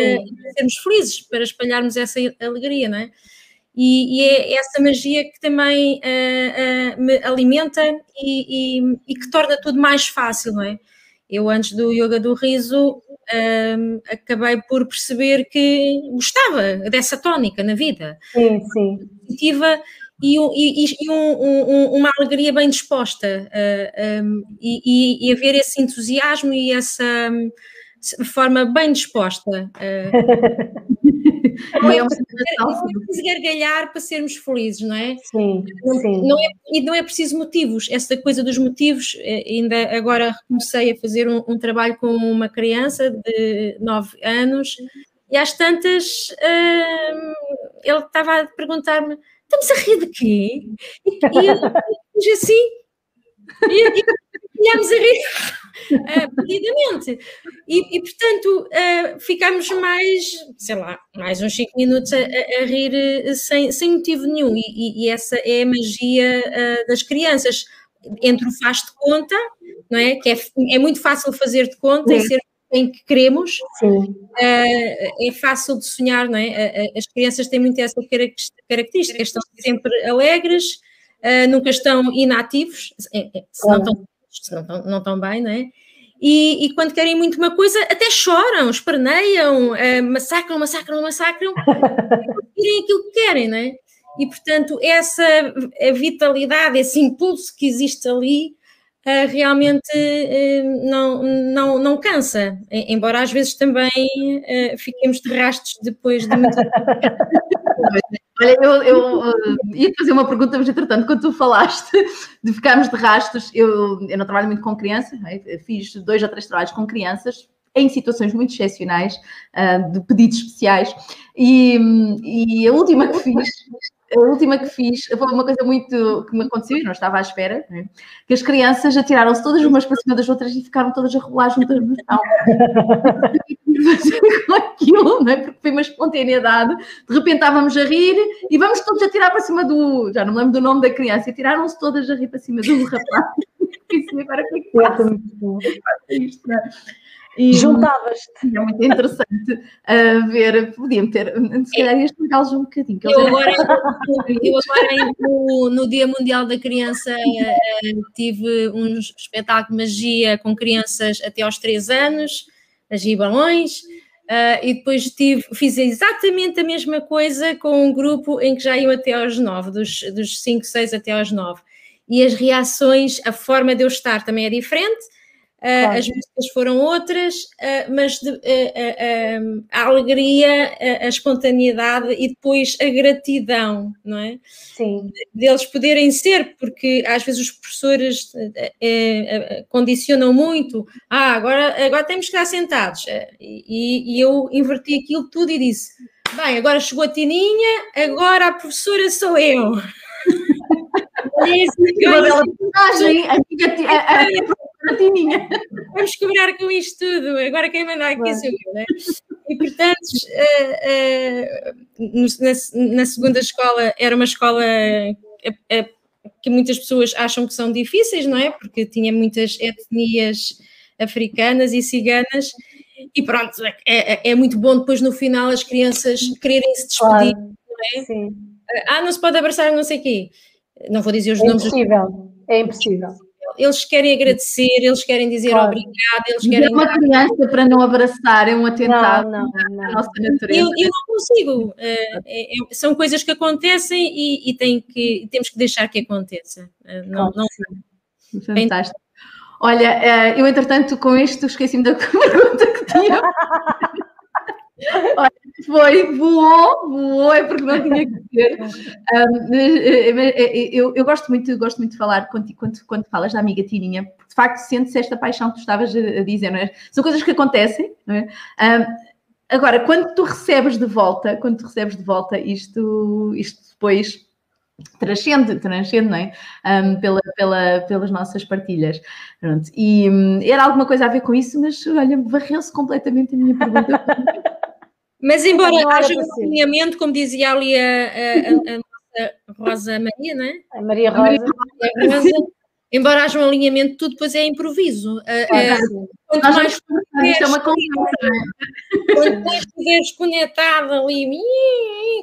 sermos felizes, para espalharmos essa alegria, não é? E, e é essa magia que também uh, uh, me alimenta e, e, e, que torna tudo mais fácil, não é? Eu, antes do yoga do riso, uh, acabei por perceber que gostava dessa tónica na vida. Sim, sim. Positiva e, e, e um, um, uma alegria bem disposta uh, um, e, e, haver esse entusiasmo e essa um, forma bem disposta. *laughs* Uh, não é preciso gargalhar para sermos felizes, não é? Sim, sim. Não é, e não é preciso motivos, essa coisa dos motivos, eh, ainda agora comecei a fazer um, um trabalho com uma criança de 9 anos e às tantas uh, ele estava a perguntar-me estamos a rir de quê? E, e assim, e, e a rir uh, *laughs* perdidamente. E, e portanto, uh, ficámos mais, sei lá, mais uns 5 minutos a, a, a rir uh, sem, sem motivo nenhum. E, e, essa é a magia das crianças. Entre o faz de conta, não é? Que é, é muito fácil fazer de conta e ser em que queremos, uh, é fácil de sonhar, não é? As crianças têm muito essa característica, estão sempre alegres, uh, nunca estão inativos, é, se não estão, se não estão, não estão bem, não é? E, e, quando querem muito uma coisa, até choram, esperneiam, uh, massacram, massacram, massacram, *laughs* e aquilo que querem, não é? E portanto, essa vitalidade, esse impulso que existe ali, realmente uh, não, não, não cansa, embora às vezes também uh, fiquemos de rastros depois de muito *laughs* Olha, eu, eu ia fazer uma pergunta, mas entretanto, quando tu falaste *laughs* de ficarmos de rastros, eu, eu não trabalho muito com crianças, é? fiz dois ou três trabalhos com crianças, em situações muito excepcionais, de pedidos especiais, e, e a última que fiz a última que fiz foi uma coisa muito que me aconteceu e não estava à espera, né? que as crianças atiraram-se todas umas para cima das outras e ficaram todas a rolar juntas no chão. *laughs* com aquilo, não é? porque foi uma espontaneidade. De repente estávamos a rir e vamos todos atirar para cima do. Já não me lembro do nome da criança, e tiraram-se todas a rir para cima do rapaz. *laughs* Pensei, agora o que é que? É? E Juntavas-te. É muito interessante uh, ver, podiam ter, se calhar ia explicá-los um bocadinho. *laughs* Eu agora, eu agora no, no, Dia Mundial da Criança uh, tive um espetáculo de magia com crianças até aos 3 anos, magia e balões, Uh, e depois tive, fiz exatamente a mesma coisa com um grupo em que já iam até aos nove, dos, dos cinco, seis até aos nove. E as reações, a forma de eu estar também é diferente, claro. as músicas foram outras, uh, mas de, a alegria, a, espontaneidade e depois a gratidão, não é? Sim. Deles poderem ser, porque às vezes os professores condicionam muito, ah, agora, agora temos que estar sentados. E, e eu inverti aquilo tudo e disse, bem, agora chegou a Tininha, agora a professora sou eu. *laughs* Uma bela personagem, amiga, a, a, Vamos quebrar com isto tudo. Agora quem manda aqui sou eu, né? E portanto, uh, uh, na, na, segunda escola era uma escola uh, que muitas pessoas acham que são difíceis, não é? Porque tinha muitas etnias africanas e ciganas. E pronto, é, é, é muito bom depois no final as crianças quererem se despedir, claro. não é? Sim. Ah, não se pode abraçar não sei o quê. Não vou dizer os é nomes. É impossível, é impossível eles querem agradecer, eles querem dizer claro. obrigado, eles querem. Uma criança para não abraçar é um atentado não, não, à nossa natureza. Eu, eu não consigo. É, é, são coisas que acontecem e, e tem que, temos que deixar que aconteça. Eh, não, não... Fantástico. Olha, eh, eu entretanto com isto esqueci-me da *laughs* pergunta que tinha. *laughs* Olha, foi, voou, voou, é porque não tinha que ser. Um, eh, eh, eu, eu, gosto muito, gosto muito de falar contigo quando, quando falas da amiga Tirinha, porque de facto sente-se esta paixão que tu estavas a dizer, não é? São coisas que acontecem, não é? Um, agora, quando tu recebes de volta, quando tu recebes de volta isto, isto depois transcende, transcende, não é? Um, pela, pela, pelas nossas partilhas. Pronto. E um, era alguma coisa a ver com isso, mas olha, varreu-se completamente a minha pergunta. *laughs* Mas embora haja um alinhamento, como dizia ali a, a, a, a Rosa Maria, não é? A Maria Rosa. A Rosa embora haja um alinhamento, tudo depois é improviso. Uh, quanto mais estiveres, é uma quanto mais estiveres conectado ali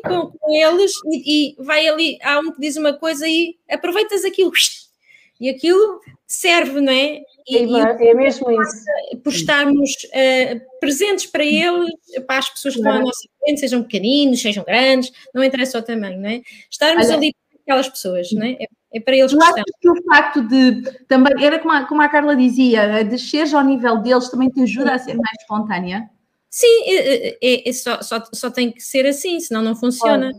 com, com eles e, e, vai ali, há um que diz uma coisa e aproveitas aquilo *laughs* e aquilo serve, não é? E, é, é mesmo isso. Por estarmos uh, presentes para eles, para as pessoas que estão à nossa frente, sejam pequeninos, sejam grandes, não interessa o tamanho, não é? Estarmos Olha, ali para aquelas pessoas, não é? É, é para eles que estão. que o facto de também, era como a, como a Carla dizia, desceres ao nível deles também te ajuda a ser mais espontânea? Sim, é, é, é só, só, só, tem que ser assim, senão não funciona.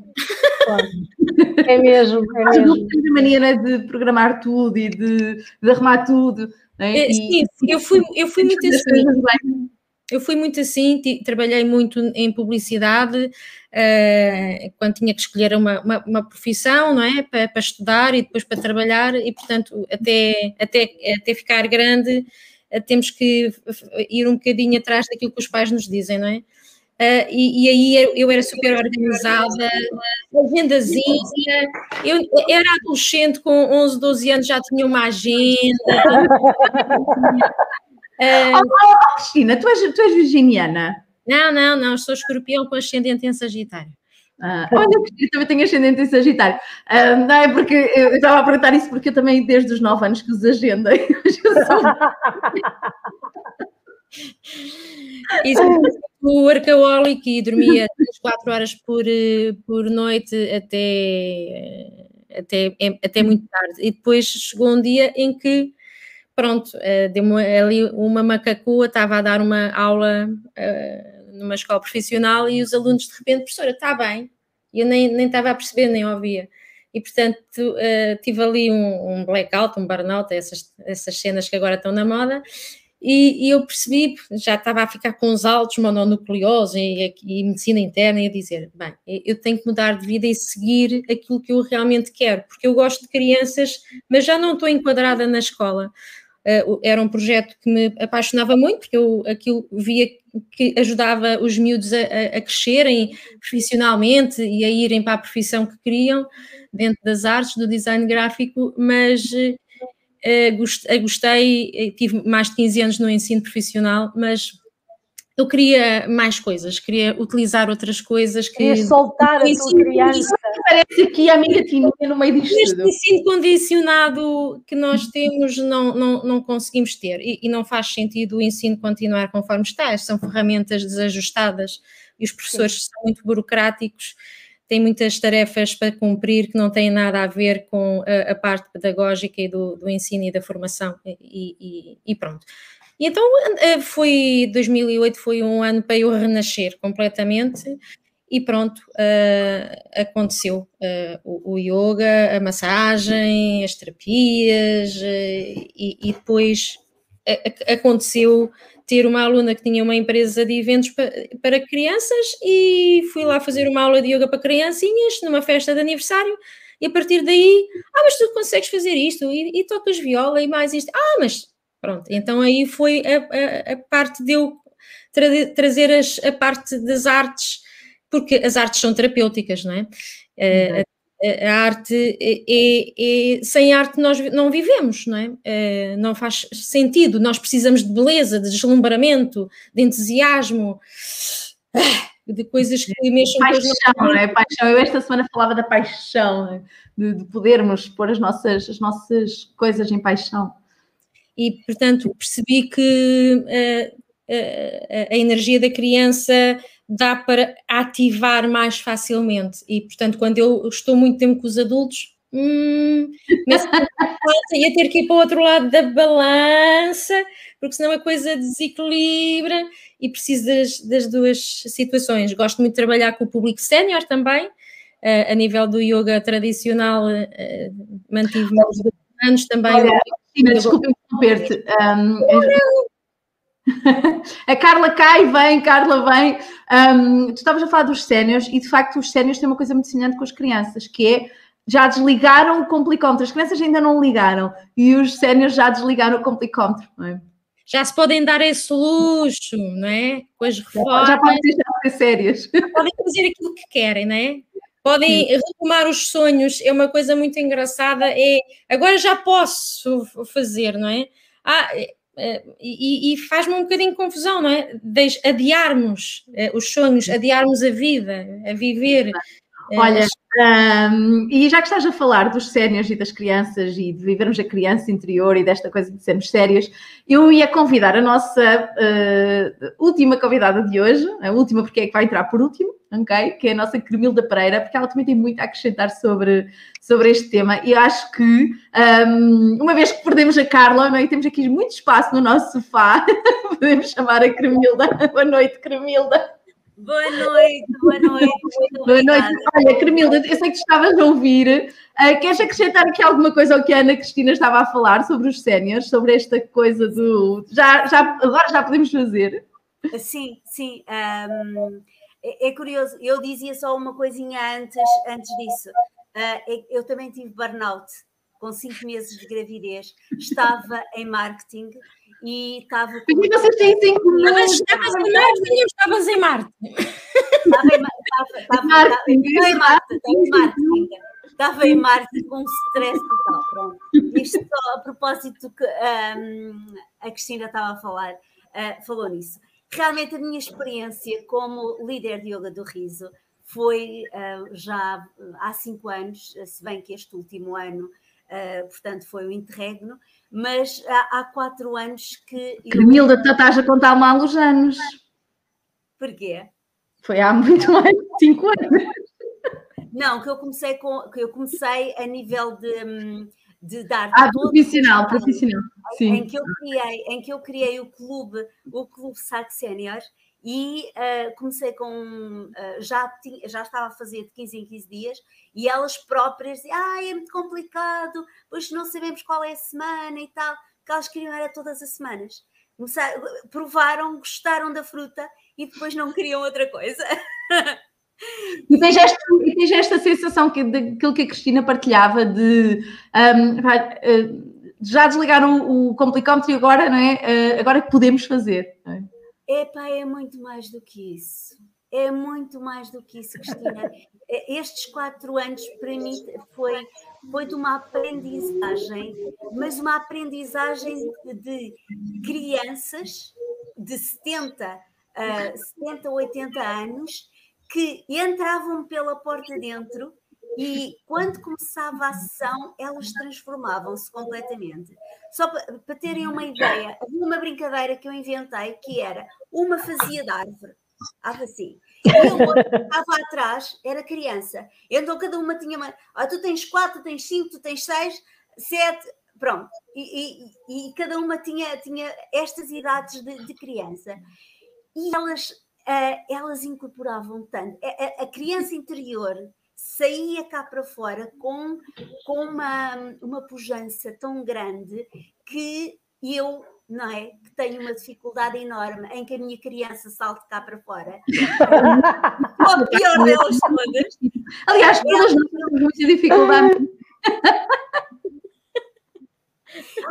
Claro. *laughs* É mesmo, é mesmo. a maneira de programar tudo e de, de arrumar tudo. É? Sim, eu fui, eu fui muito assim. Eu fui muito assim, trabalhei muito em publicidade, uh, quando tinha que escolher uma, uma, uma profissão, não é? Para, para, estudar e depois para trabalhar, e portanto, até, até, até ficar grande, uh, temos que ir um bocadinho atrás daquilo que os pais nos dizem, não é? Uh, e, e, aí eu era super organizada, agendazinha. Eu era adolescente com 11, 12 anos, já tinha uma agenda. uh, *laughs* oh, Cristina, tu és, tu és virginiana? Não, não, não, sou escorpião com ascendente em Sagitário. Ah, olha, eu também tenho ascendente em Sagitário. Ah, não é porque eu estava a perguntar isso porque eu também desde os 9 anos que os agendei. *laughs* Isso, o arcaólico e dormia *laughs* 3, 4 horas por, por noite até, até, até muito tarde. E depois chegou um dia em que, pronto, eh, deu ali uma macacua, estava a dar uma aula numa escola profissional e os alunos de repente, professora, está bem. E eu nem, nem estava a perceber, nem ouvia. E, portanto, tive ali um, um blackout, um burnout, essas, essas cenas que agora estão na moda, e, e, eu percebi, já estava a ficar com os altos mononucleose e, e, medicina interna e a dizer, bem, eu tenho que mudar de vida e seguir aquilo que eu realmente quero, porque eu gosto de crianças, mas já não estou enquadrada na escola. Uh, era um projeto que me apaixonava muito, porque eu aquilo via que ajudava os miúdos a, a, crescerem profissionalmente e a irem para a profissão que queriam, dentro das artes, do design gráfico, mas uh, gostei, eh, tive mais de 15 anos no ensino profissional, mas eu queria mais coisas, queria utilizar outras coisas que. Queria soltar a tua criança. parece aqui a minha gatinha no meio disto Este ensino condicionado que nós temos não, não, não conseguimos ter e, e não faz sentido o ensino continuar conforme está. São ferramentas desajustadas e os professores são muito burocráticos, têm muitas tarefas para cumprir que não têm nada a ver com a, a parte pedagógica e do, do, ensino e da formação e, e, e pronto. E então eh, foi 2008 foi um ano para eu renascer completamente e pronto, uh, aconteceu uh, o, o, yoga, a massagem, as terapias, uh, e, e, depois aconteceu ter uma aluna que tinha uma empresa de eventos pa, para crianças e fui lá fazer uma aula de yoga para criancinhas numa festa de aniversário. E a partir daí, ah, mas tu consegues fazer isto e, e tocas viola e mais isto. Ah, mas pronto, então aí foi a, a, a parte de eu tra trazer as, a parte das artes porque as artes são terapêuticas, não é? Uhum. A, a, arte é, é, é, sem arte nós não vivemos, não é? é? Não faz sentido. Nós precisamos de beleza, de deslumbramento, de entusiasmo, de coisas que mexam paixão, com não é? Paixão. Eu esta semana falava da paixão, é? de, de, podermos pôr as nossas, as nossas coisas em paixão. E portanto percebi que uh, uh, a energia da criança dá para ativar mais facilmente. E, portanto, quando eu estou muito tempo com os adultos, hum, ia *laughs* ter que ir para o outro lado da balança, porque senão a coisa desequilibra e preciso das, das duas situações. Gosto muito de trabalhar com o público sénior também, uh, a nível do yoga tradicional, uh, mantive-me anos também. Olha, desculpa interromper-te. Um, *laughs* a Carla cai, vem, Carla vem. Um, tu estavas a falar dos séniores e de facto os séniores têm uma coisa muito semelhante com as crianças, que é já desligaram o complicómetro. As crianças ainda não ligaram e os séniores já desligaram o complicómetro, não é? Já se podem dar esse luxo, não é? Com as reformas. Já podem deixar de ser sérias. Podem fazer aquilo que querem, não é? Podem Sim. retomar os sonhos. É uma coisa muito engraçada. É agora já posso fazer, não é? Ah, e, e faz-me um bocadinho de confusão, não é? De adiarmos uh, os sonhos, adiarmos a vida, a viver. Uh, Olha, um, e já que estás a falar dos séniores e das crianças e de vivermos a criança interior e desta coisa de sermos sérios, eu ia convidar a nossa última convidada de hoje, a última porque é que vai entrar por último, ok? Que é a nossa Cremilda Pereira, porque ela também tem muito a acrescentar sobre, sobre este tema. E eu acho que, um, uma vez que perdemos a Carla, não é? temos aqui muito espaço no nosso sofá, *laughs* podemos chamar a Cremilda. *laughs* Boa noite, Cremilda. Boa noite, boa noite. boa noite. Olha, Cremilda, eu sei que estavas a ouvir. Uh, queres acrescentar aqui alguma coisa ao que a Ana Cristina estava a falar sobre os séniores, sobre esta coisa do. Já, já, agora já podemos fazer? Sim, sim. Um é, é, curioso, eu dizia só uma coisinha antes, antes disso. Uh, eu também tive burnout com cinco meses de gravidez, estava em marketing e estava. Com... E vocês têm cinco meses? Estavas em marketing ou estavas em marketing? Estava em, estava, estava, em em marketing. Estava em marketing com stress total. Pronto. Isto só a propósito que um, a Cristina estava a falar, uh, falou nisso realmente a minha experiência como líder de yoga do riso foi uh, já há cinco anos, se bem que este último ano, uh, portanto, foi o interregno, mas há, há quatro anos que. Cremilda, tu estás a contar mal os anos. Porquê? Foi há muito mais de cinco anos. Não, que eu comecei com que eu comecei a nível de. Um, de dar ah, profissional, profissional. Sim. Em que eu criei, em que eu criei o clube, o clube SAC Sénior e uh, comecei com uh, já, já estava a fazer de 15 em 15 dias e elas próprias diziam, ah, é muito complicado, pois não sabemos qual é a semana e tal, que elas queriam era todas as semanas. Provaram, gostaram da fruta e depois não queriam outra coisa. *laughs* E tens esta, tens esta sensação que, daquilo que a Cristina partilhava de um, eh, já desligaram o, complicómetro e agora, não é? Agora que podemos fazer. Não é? Epá, é muito mais do que isso. É muito mais do que isso, Cristina. É, estes quatro anos para mim foi, foi de uma aprendizagem, mas uma aprendizagem de, crianças de 70, uh, 70, 80 anos que entravam pela porta dentro E quando começava a sessão, elas transformavam-se completamente. Só para, para terem uma ideia, havia uma brincadeira que eu inventei que era uma fazia de árvore. Assim. E o outro que estava atrás era criança. Então cada uma tinha uma. Ah, tu tens quatro, tu tens cinco, tu tens seis, sete. Pronto. E, e, e cada uma tinha, tinha estas idades de, de criança. E elas, uh, elas incorporavam tanto. A, a, criança interior saía cá para fora com, com uma, uma pujança tão grande que eu não é? Que tenho uma dificuldade enorme em que a minha criança salte cá para fora. a pior delas todas. Aliás, todas nós temos muita dificuldade.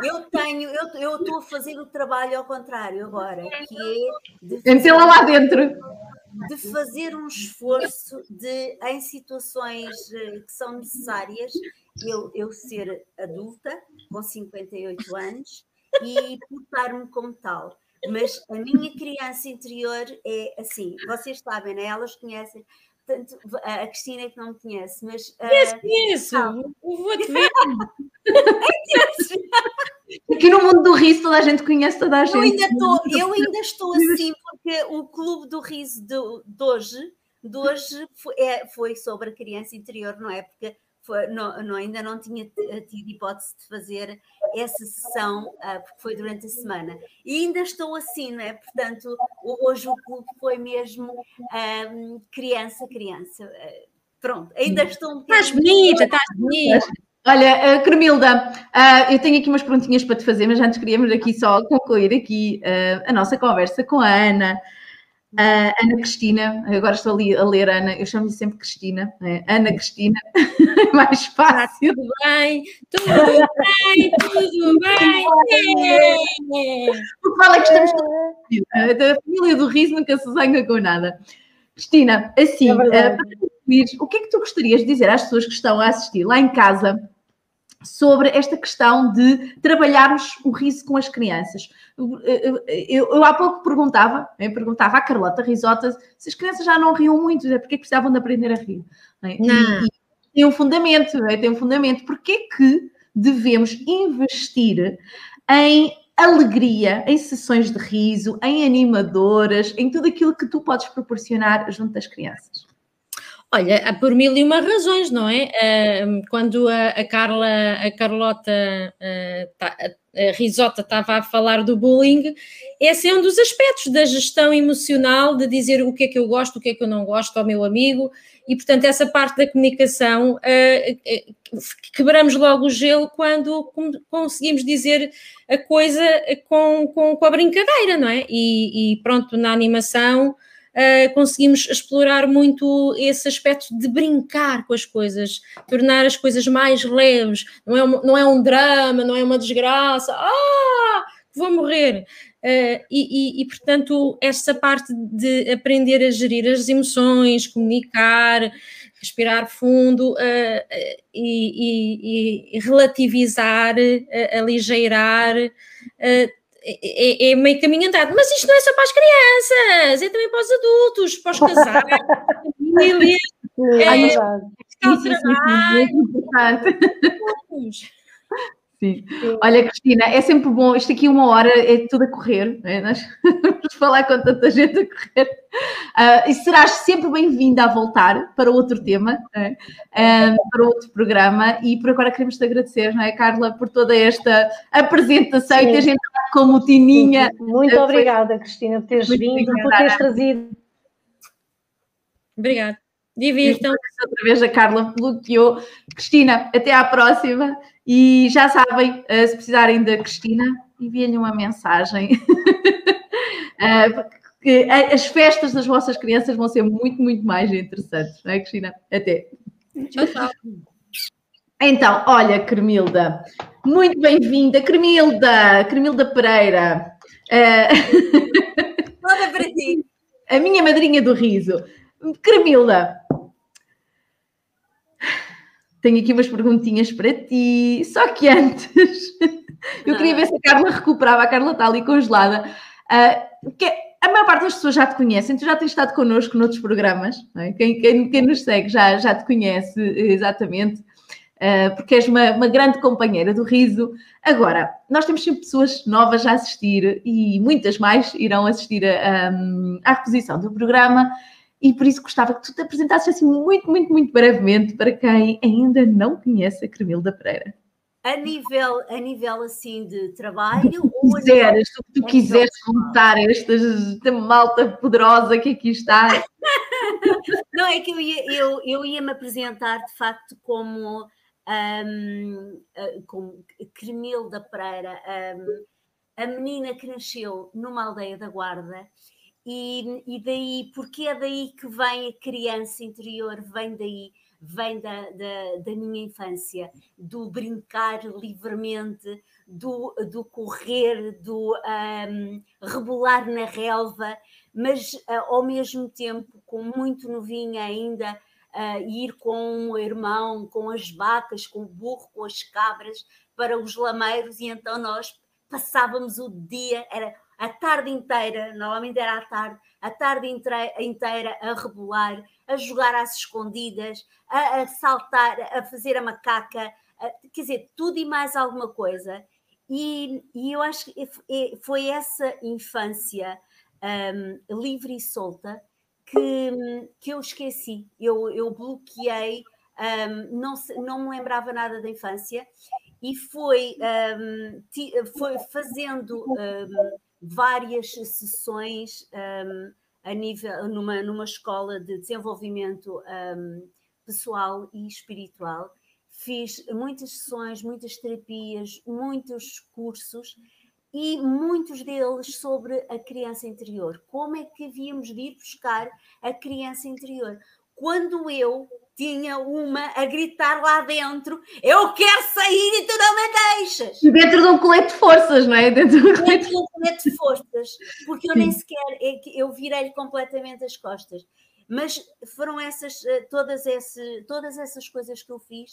Eu tenho, eu estou a fazer o trabalho ao contrário agora, que é de fazer, lá dentro. De fazer um esforço de, em situações eh, que são necessárias, eu, eu ser adulta, com 58 anos, e portar-me como tal. Mas a minha criança interior é assim, vocês sabem, né? elas conhecem, tanto a Cristina é que não me conhece, mas. Uh, conheço, vou-te ver. *laughs* Aqui no mundo do riso toda a gente conhece toda a gente. Eu ainda, tô, eu ainda estou assim, porque o clube do riso de, de hoje, de hoje foi, é, foi sobre a criança interior, não é? Porque foi, não, não, ainda não tinha tido hipótese de fazer essa sessão, uh, porque foi durante a semana. E ainda estou assim, não é? Portanto, hoje o clube foi mesmo um, criança, criança. Uh, pronto, ainda estou um. Estás bonita, estás bonita. Olha, uh, Cremilda, uh, eu tenho aqui umas perguntinhas para te fazer, mas antes queríamos aqui só concluir aqui uh, a nossa conversa com a Ana. Ana Cristina, agora estou ali a ler Ana, eu chamo-lhe sempre Cristina, é? Ana Cristina, é *laughs* mais fácil. Tudo bem, tudo bem, tudo bem. O que fala é que estamos a família do riso nunca se zanga com nada. Cristina, assim, é para concluir, o que é que tu gostarias de dizer às pessoas que estão a assistir lá em casa sobre esta questão de trabalharmos o riso com as crianças. Eu, eu, eu há pouco perguntava, eu perguntava à Carlota Risota se as crianças já não riam muito, é porque precisavam de aprender a rir. Não. É? E, e tem um fundamento, é? tem um fundamento. Porquê que devemos investir em alegria, em sessões de riso, em animadoras, em tudo aquilo que tu podes proporcionar junto das crianças? Olha, por mil e uma razões, não é? Quando a, Carla, a Carlota, a Risota estava a falar do bullying, esse é um dos aspectos da gestão emocional, de dizer o que é que eu gosto, o que é que eu não gosto ao meu amigo, e portanto essa parte da comunicação quebramos logo o gelo quando conseguimos dizer a coisa com, com, com a brincadeira, não é? E, e pronto, na animação uh, conseguimos explorar muito esse aspecto de brincar com as coisas, tornar as coisas mais leves, não é, não é um drama, não é uma desgraça, ah, vou morrer. Uh, e, e, e, portanto, essa parte de aprender a gerir as emoções, comunicar, respirar fundo uh, e, e, relativizar, uh, aligeirar, é, é, meio caminho andado. Mas isto não é só para as crianças, é também para os adultos, para os casais, para a família. É, é, é importante. Sim. Olha, Cristina, é sempre bom. Isto aqui, uma hora, é tudo a correr. É? Nós *laughs* vamos falar com tanta gente a correr. Uh, e serás sempre bem-vinda a voltar para outro tema, é? uh, para outro programa. E por agora queremos te agradecer, não é, Carla, por toda esta apresentação Sim. e teres entrado como Tininha. Muito obrigada, Cristina, por teres vindo, por teres trazido. Obrigada. Divirtam. Outra vez a Carla bloqueou. Cristina, até à próxima. E já sabem, eh, se precisarem da Cristina, enviem-lhe uma mensagem. *laughs* Eh, as festas das vossas crianças vão ser muito, muito mais interessantes, não é, Cristina? Até. Tchau, tchau. Então, olha, Cremilda, muito bem-vinda, Cremilda, Cremilda Pereira. *laughs* Olha para ti. A minha madrinha do riso. Cremilda, tenho aqui umas perguntinhas para ti. Só que antes, *laughs* eu queria ver se a Carla recuperava. A Carla está ali congelada. Uh, que, a maior parte das pessoas já te conhecem, tu já tens estado connosco noutros programas, é? quem, quem, quem, nos segue já, já te conhece exatamente, uh, porque és uma, uma, grande companheira do riso. Agora, nós temos sempre pessoas novas a assistir e muitas mais irão assistir a, um, à reposição do programa e por isso gostava que tu te apresentasses assim muito, muito, muito brevemente para quem ainda não conhece a Cremilda Pereira. A nível, a nível assim de trabalho? ou quiseres, tu, tu quiseres contar esta, esta malta poderosa que aqui está. *laughs* não, é que eu ia, eu, eu ia me apresentar de facto como, um, como Cremilda Pereira, um, a menina que nasceu numa aldeia da Guarda e, e daí, porque é daí que vem a criança interior, vem daí, vem da, da, da minha infância, do brincar livremente, do, do correr, do um, rebolar na relva, mas uh, ao mesmo tempo, com muito novinha ainda, uh, ir com o irmão, com as vacas, com o burro, com as cabras, para os lameiros, e então nós passávamos o dia, era a tarde inteira, normalmente era à tarde, a tarde inteira a rebolar, a jogar às escondidas, a, a saltar, a fazer a macaca, a, quer dizer, tudo e mais alguma coisa. E, e eu acho que foi essa infância um, livre e solta que, que eu esqueci. Eu, eu bloqueei, um, não, não me lembrava nada da infância e foi, um, foi fazendo várias sessões um, a nível numa, numa escola de desenvolvimento um, pessoal e espiritual. Fiz muitas sessões, muitas terapias, muitos cursos e muitos deles sobre a criança interior. Como é que havíamos de ir buscar a criança interior? Quando eu tinha uma a gritar lá dentro: Eu quero sair e tu não me deixas. Dentro de um colete de forças, não é? Dentro de um colete, de, um colete de forças, porque eu nem sequer, é eu virei-lhe completamente as costas. Mas foram essas, eh, todas, esse, todas essas coisas que eu fiz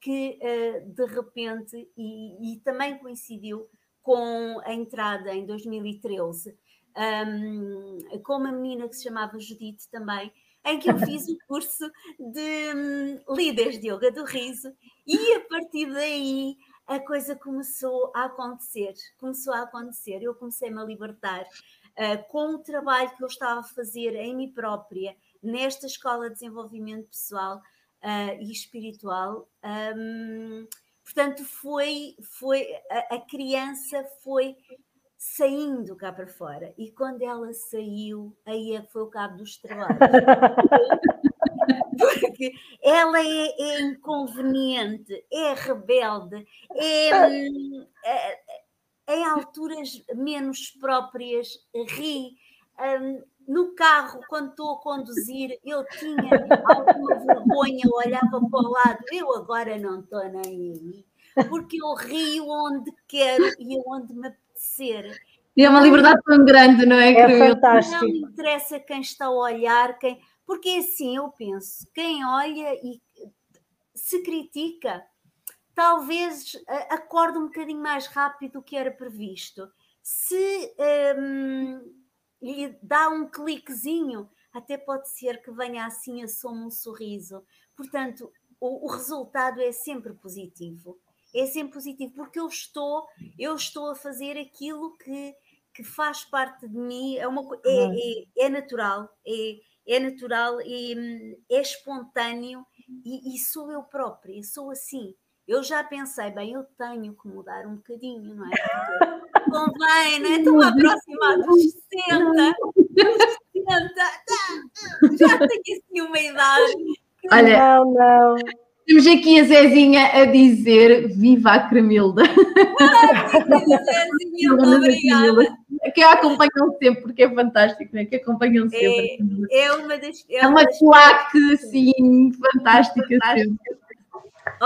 que eh, de repente, e, e também coincidiu com a entrada em 2013, um, com uma menina que se chamava Judite também, em que eu fiz o curso de um, líderes de yoga do riso e a partir daí a coisa começou a acontecer, começou a acontecer, eu comecei-me a libertar uh, com o trabalho que eu estava a fazer em mim própria, nesta escola de desenvolvimento pessoal uh, e espiritual. Um, portanto, foi, foi a, a criança foi saindo cá para fora. E quando ela saiu, aí é que foi o cabo dos trabalhos. *laughs* Porque ela é, é, inconveniente, é rebelde, é, é, é, em alturas menos próprias, ri. Um, no carro, quando estou a conduzir, eu tinha alguma vergonha, olhava para o lado, eu agora não estou nem aí, porque eu rio onde quero e onde me ser. E é uma liberdade tão grande, não é? É fantástico. Não interessa quem está a olhar, quem... porque assim eu penso, quem olha e se critica, talvez acorde um bocadinho mais rápido do que era previsto. Se um, lhe dá um cliquezinho, até pode ser que venha assim a som um sorriso. Portanto, o, o resultado é sempre positivo é sempre positivo, porque eu estou, eu estou a fazer aquilo que, que faz parte de mim, é, uma, é, é, é natural, é, é natural, é, é espontâneo e, e, sou eu própria, sou assim. Eu já pensei, bem, eu tenho que mudar um bocadinho, não é? Porque *laughs* convém, não é? Estou a aproximar dos 60, dos 60, já tenho assim uma idade. Olha, não, não. Temos aqui a Zezinha a dizer viva a Cremilda. Zezinha, obrigada. Que acompanham sempre, porque é fantástico, né? que acompanham é, sempre. É, é uma das. É, é uma claque, assim, fantástica.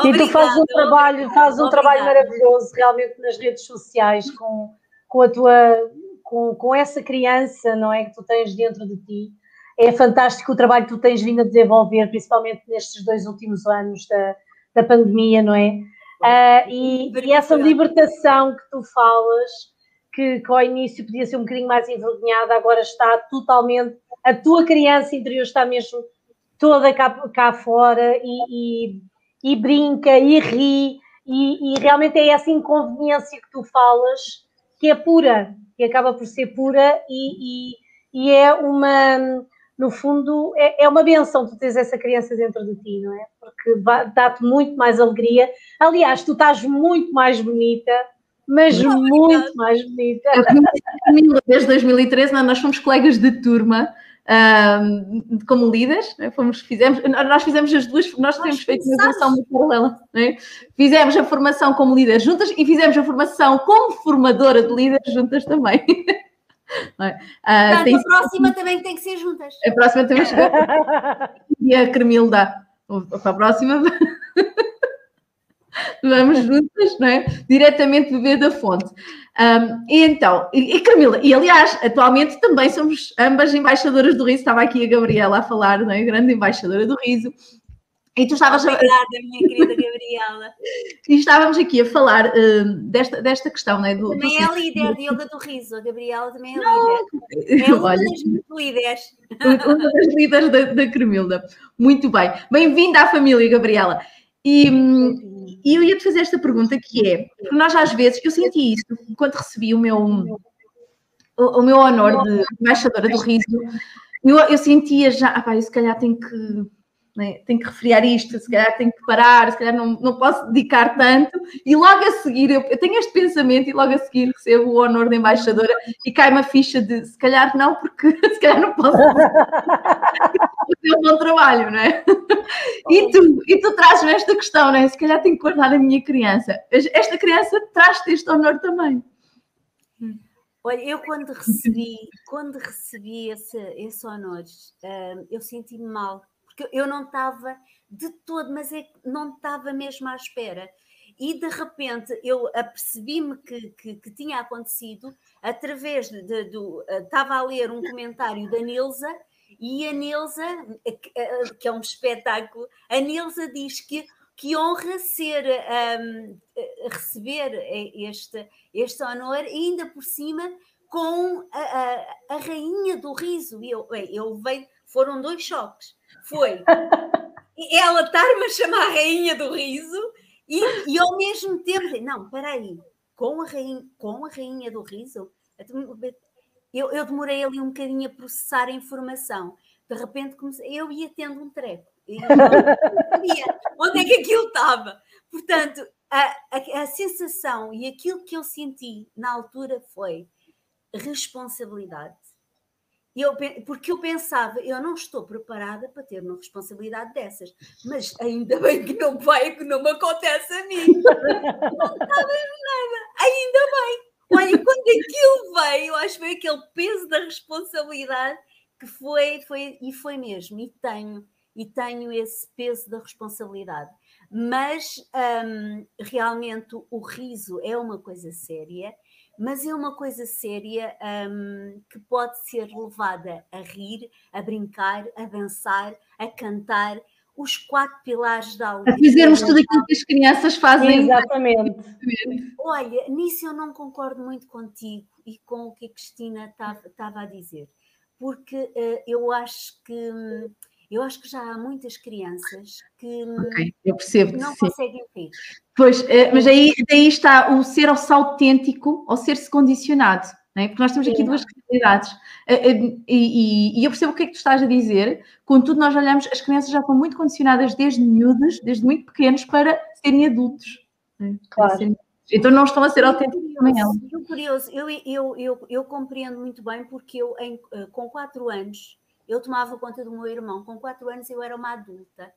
E tu fazes um trabalho, fazes um trabalho maravilhoso realmente nas redes sociais com, com a tua com, com essa criança, não é? Que tu tens dentro de ti é fantástico o trabalho que tu tens vindo a desenvolver, principalmente nestes dois últimos anos da, da pandemia, não é? Uh, e, e, essa libertação que tu falas que, que ao início podia ser um bocadinho mais envergonhada, agora está totalmente. A tua criança interior está mesmo toda cá, cá fora e, e, e brinca e ri, e, e, realmente é essa inconveniência que tu falas que é pura, que acaba por ser pura e, e é uma no fundo, é, é uma benção tu teres essa criança dentro de ti, não é? Porque dá-te muito mais alegria. Aliás, tu estás muito mais bonita, mas muito mais bonita. Desde 2013, nós fomos colegas de turma. Um, como líderes, né? fomos, fizemos, nós fizemos as duas, nós temos feito uma formação muito paralela, né? fizemos a formação como líderes juntas e fizemos a formação como formadora de líderes juntas também. *laughs* É? Ah, Portanto, a próxima também tem que ser juntas. A próxima também *laughs* E a Cremilda, para a próxima, *laughs* vamos juntas, não é? Diretamente beber da fonte. Um, e então, e, e Camila, e aliás, atualmente também somos ambas embaixadoras do riso. Estava aqui a Gabriela a falar, não é? Grande embaixadora do riso. E tu estavas Obrigada, a... minha querida Gabriela. *laughs* e estávamos aqui a falar uh, desta, desta questão, não é? Do, também do... é líder de Yoga do Riso, a Gabriela também é não. líder. *laughs* É uma Olha, das líderes. Uma das líderes da, da Cremilda. Muito bem. Bem-vinda à família, Gabriela. E, e eu ia te fazer esta pergunta que é, porque nós às vezes, eu senti isso quando recebi o meu, o, o meu honor de embaixadora do riso, eu, eu sentia já, ah pá, eu se calhar tenho que né? tenho que refriar isto, se calhar tenho que parar, se calhar não, não posso dedicar tanto, e logo a seguir, eu, eu, tenho este pensamento e logo a seguir recebo o honor de embaixadora e cai uma ficha de se calhar não, porque *laughs* se calhar não posso fazer um bom trabalho, não é? E tu, e tu trazes-me esta questão, não é? Se calhar tenho que guardar a minha criança. Esta criança traz-te este honor também. Olha, eu quando recebi, quando recebi esse, esse honor, hum, eu senti-me mal porque eu não estava de todo, mas é não estava mesmo à espera. E de repente eu apercebi-me que, que, que, tinha acontecido através de, do. Eh, estava a ler um comentário da Nilza e a Nilza, eh, eh, que é um espetáculo, a Nilza diz que, que honra ser, um, receber este, este honor, e ainda por cima com a, a, a rainha do riso. Eu, eu veio, foram dois choques foi ela estar-me a chamar a rainha do riso e, e ao mesmo tempo, não, peraí, com a rainha, com a rainha do riso, eu, eu demorei ali um bocadinho a processar a informação. De repente comecei, eu ia tendo um treco. E não sabia onde é que aquilo estava. Portanto, a, a, a sensação e aquilo que eu senti na altura foi responsabilidade eu, porque eu pensava, eu não estou preparada para ter uma responsabilidade dessas, mas ainda bem que não vai, que não me acontece a mim. *laughs* Não estava nada, ainda bem. Olha, quando aquilo veio, acho que foi aquele peso da responsabilidade que foi, foi e foi mesmo, e tenho, e tenho esse peso da responsabilidade. Mas hum, realmente o riso é uma coisa séria mas é uma coisa séria um, que pode ser levada a rir, a brincar, a dançar, a cantar, os quatro pilares da aula. A fazermos tudo aquilo que as crianças fazem. Exatamente. Olha, nisso eu não concordo muito contigo e com o que a Cristina estava a dizer, porque uh, eu acho que. Eu acho que já há muitas crianças que okay, eu percebo não conseguem rir. Pois, eh, mas aí, aí está o ser-se autêntico ou ser-se condicionado. É? Porque nós temos aqui duas realidades. Eh, eh, e, e, e, eu percebo o que é que tu estás a dizer. Contudo, nós olhamos, as crianças já estão muito condicionadas desde miúdas, desde muito pequenos, para serem adultos. É? Claro. Então não estão a ser autênticos também elas. Curioso, eu, eu, eu, eu, compreendo muito bem porque eu, em, com quatro anos, eu tomava conta do meu irmão. Com quatro anos eu era uma adulta.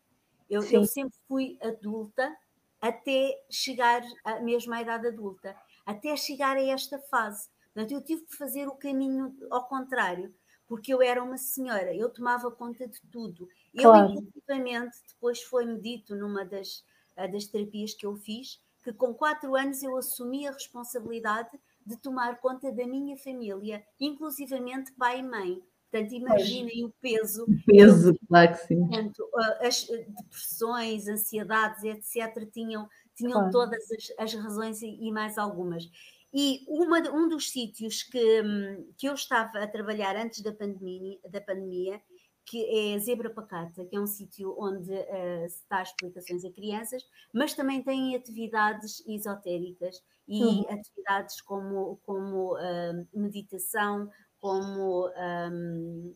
Eu, eu sempre fui adulta até chegar à idade adulta, até chegar a esta fase. Portanto, eu tive que fazer o caminho ao contrário, porque eu era uma senhora, eu tomava conta de tudo. Claro. Eu, inclusivamente, depois foi-me dito numa das, das terapias que eu fiz, que com quatro anos eu assumi a responsabilidade de tomar conta da minha família, inclusivamente pai e mãe. Portanto, imaginem o peso. O peso, claro que sim. Portanto, as depressões, ansiedades, etc., tinham, tinham claro. todas as, as razões e, e, mais algumas. E uma, um dos sítios que, hum, que eu estava a trabalhar antes da pandemia, da pandemia que é a Zebra Pacata, que é um sítio onde uh, se dá explicações a crianças, mas também tem atividades esotéricas e uhum. atividades como, como uh, meditação, como um,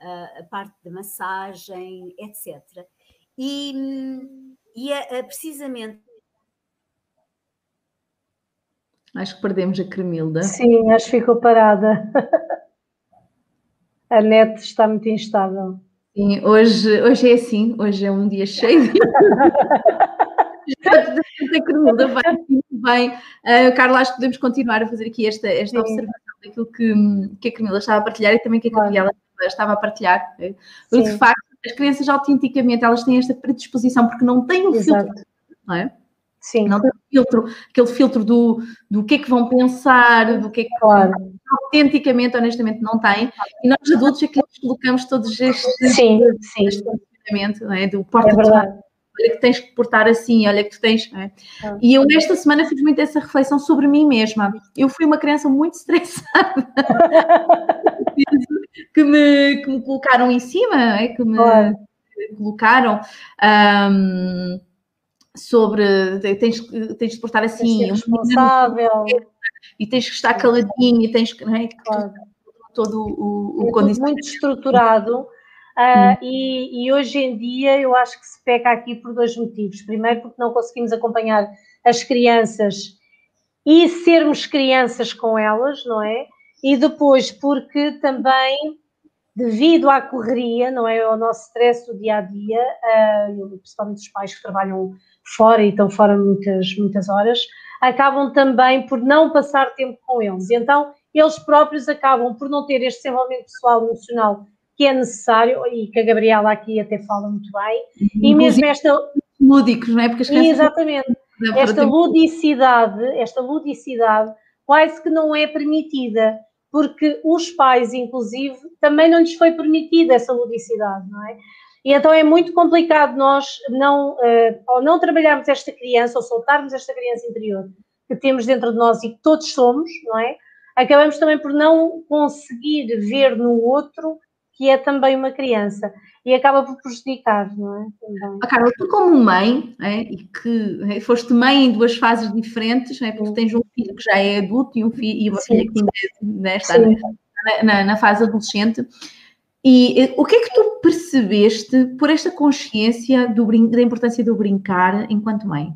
a, a parte de massagem, etc. E, e é, é precisamente Acho que perdemos a Cremilda. Sim, acho que ficou parada. A net está muito instável. Sim, hoje, hoje é assim, hoje é um dia cheio de. *laughs* *laughs* a Cremilda vai muito bem. Uh, Carla, acho que podemos continuar a fazer aqui esta, esta observação daquilo que, que a Camila estava a partilhar e também que a Gabriela estava a partilhar. Porque, de facto, as crianças autenticamente elas têm esta predisposição porque não têm o filtro, não é? Sim. Não tem filtro, aquele filtro do, do que é que vão pensar, do que é que claro. autenticamente, honestamente, não tem. E nós adultos é que colocamos todos estes sim, sim. Este não é? Do porta é. Olha que tens que portar assim, olha que tu tens. É? Ah. E eu esta semana fiz muito essa reflexão sobre mim mesma. Eu fui uma criança muito estressada. *laughs* que, me, que me colocaram em cima, é? que me claro. colocaram. Um, sobre tens, tens de portar assim, tens responsável. e tens que estar caladinho, e tens que, é? claro. todo o, o é muito estruturado. Uh, e, e, hoje em dia eu acho que se peca aqui por dois motivos. Primeiro, porque não conseguimos acompanhar as crianças e sermos crianças com elas, não é? E depois, porque também, devido à correria, não é? Ao nosso stress do dia a dia, uh, principalmente os pais que trabalham fora e estão fora muitas, muitas horas, acabam também por não passar tempo com eles. Então, eles próprios acabam por não ter este desenvolvimento pessoal e emocional que é necessário, e que a Gabriela aqui até fala muito bem, e mesmo esta... Lúdicos, não é? Porque as crianças... Exatamente. Esta ludicidade, esta ludicidade quase que não é permitida, porque os pais, inclusive, também não lhes foi permitida essa ludicidade, não é? E então é muito complicado nós não, uh, ou não trabalharmos esta criança, ou soltarmos esta criança interior que temos dentro de nós e que todos somos, não é? Acabamos também por não conseguir ver no outro que é também uma criança e acaba por prejudicar, não é? Também. Ah, Carla, tu como mãe, é, e que é, foste mãe em duas fases diferentes, é, porque tens um filho que já é adulto e, um filho, e uma Sim. filha que ainda né, está na, na, na, fase adolescente, e o que é que tu percebeste por esta consciência do, da importância do brincar enquanto mãe?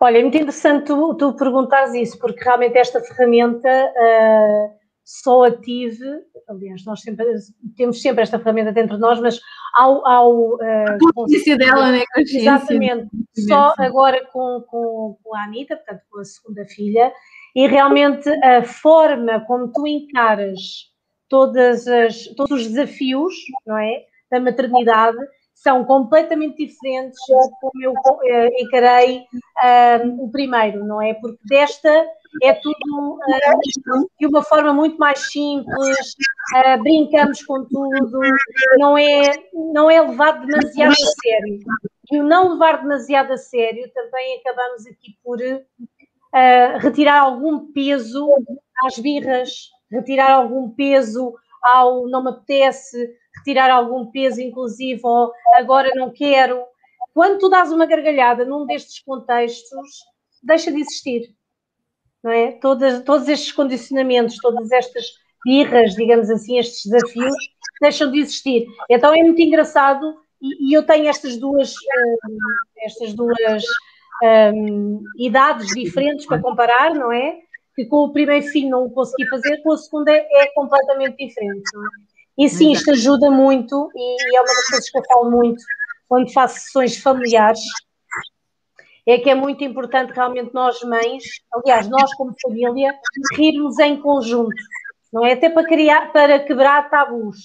Olha, é muito interessante tu, tu perguntares isso, porque realmente esta ferramenta uh, só a tive, aliás, nós sempre, temos sempre esta ferramenta dentro de nós, mas ao. ao uh, a consciência dela, né? Consciência. Exatamente. Só agora com, com, com a Anitta, portanto, com a segunda filha, e realmente a forma como tu encaras todas as, todos os desafios não é, da maternidade são completamente diferentes de como eu uh, encarei uh, o primeiro, não é? Porque desta é tudo uh, de uma forma muito mais simples, uh, brincamos com tudo, não é, não é levado demasiado a sério. E o não levar demasiado a sério também acabamos aqui por retirar algum peso às birras, retirar algum peso ao não me apetece, retirar algum peso, inclusive, ou agora não quero. Quando tu dás uma gargalhada num destes contextos, deixa de existir. Não é? Todas, todos estes condicionamentos, todas estas birras, digamos assim, estes desafios, deixam de existir. Então é muito engraçado e, e eu tenho estas duas, um, estas duas um, idades diferentes para comparar, não é? que com o primeiro filho não o consegui fazer, com o segundo é, é completamente diferente. É? E sim, isto ajuda muito e é uma das coisas que eu falo muito quando faço sessões familiares, é que é muito importante realmente nós mães, aliás, nós como família, rirmos em conjunto, não é? Até para, criar, para quebrar tabus.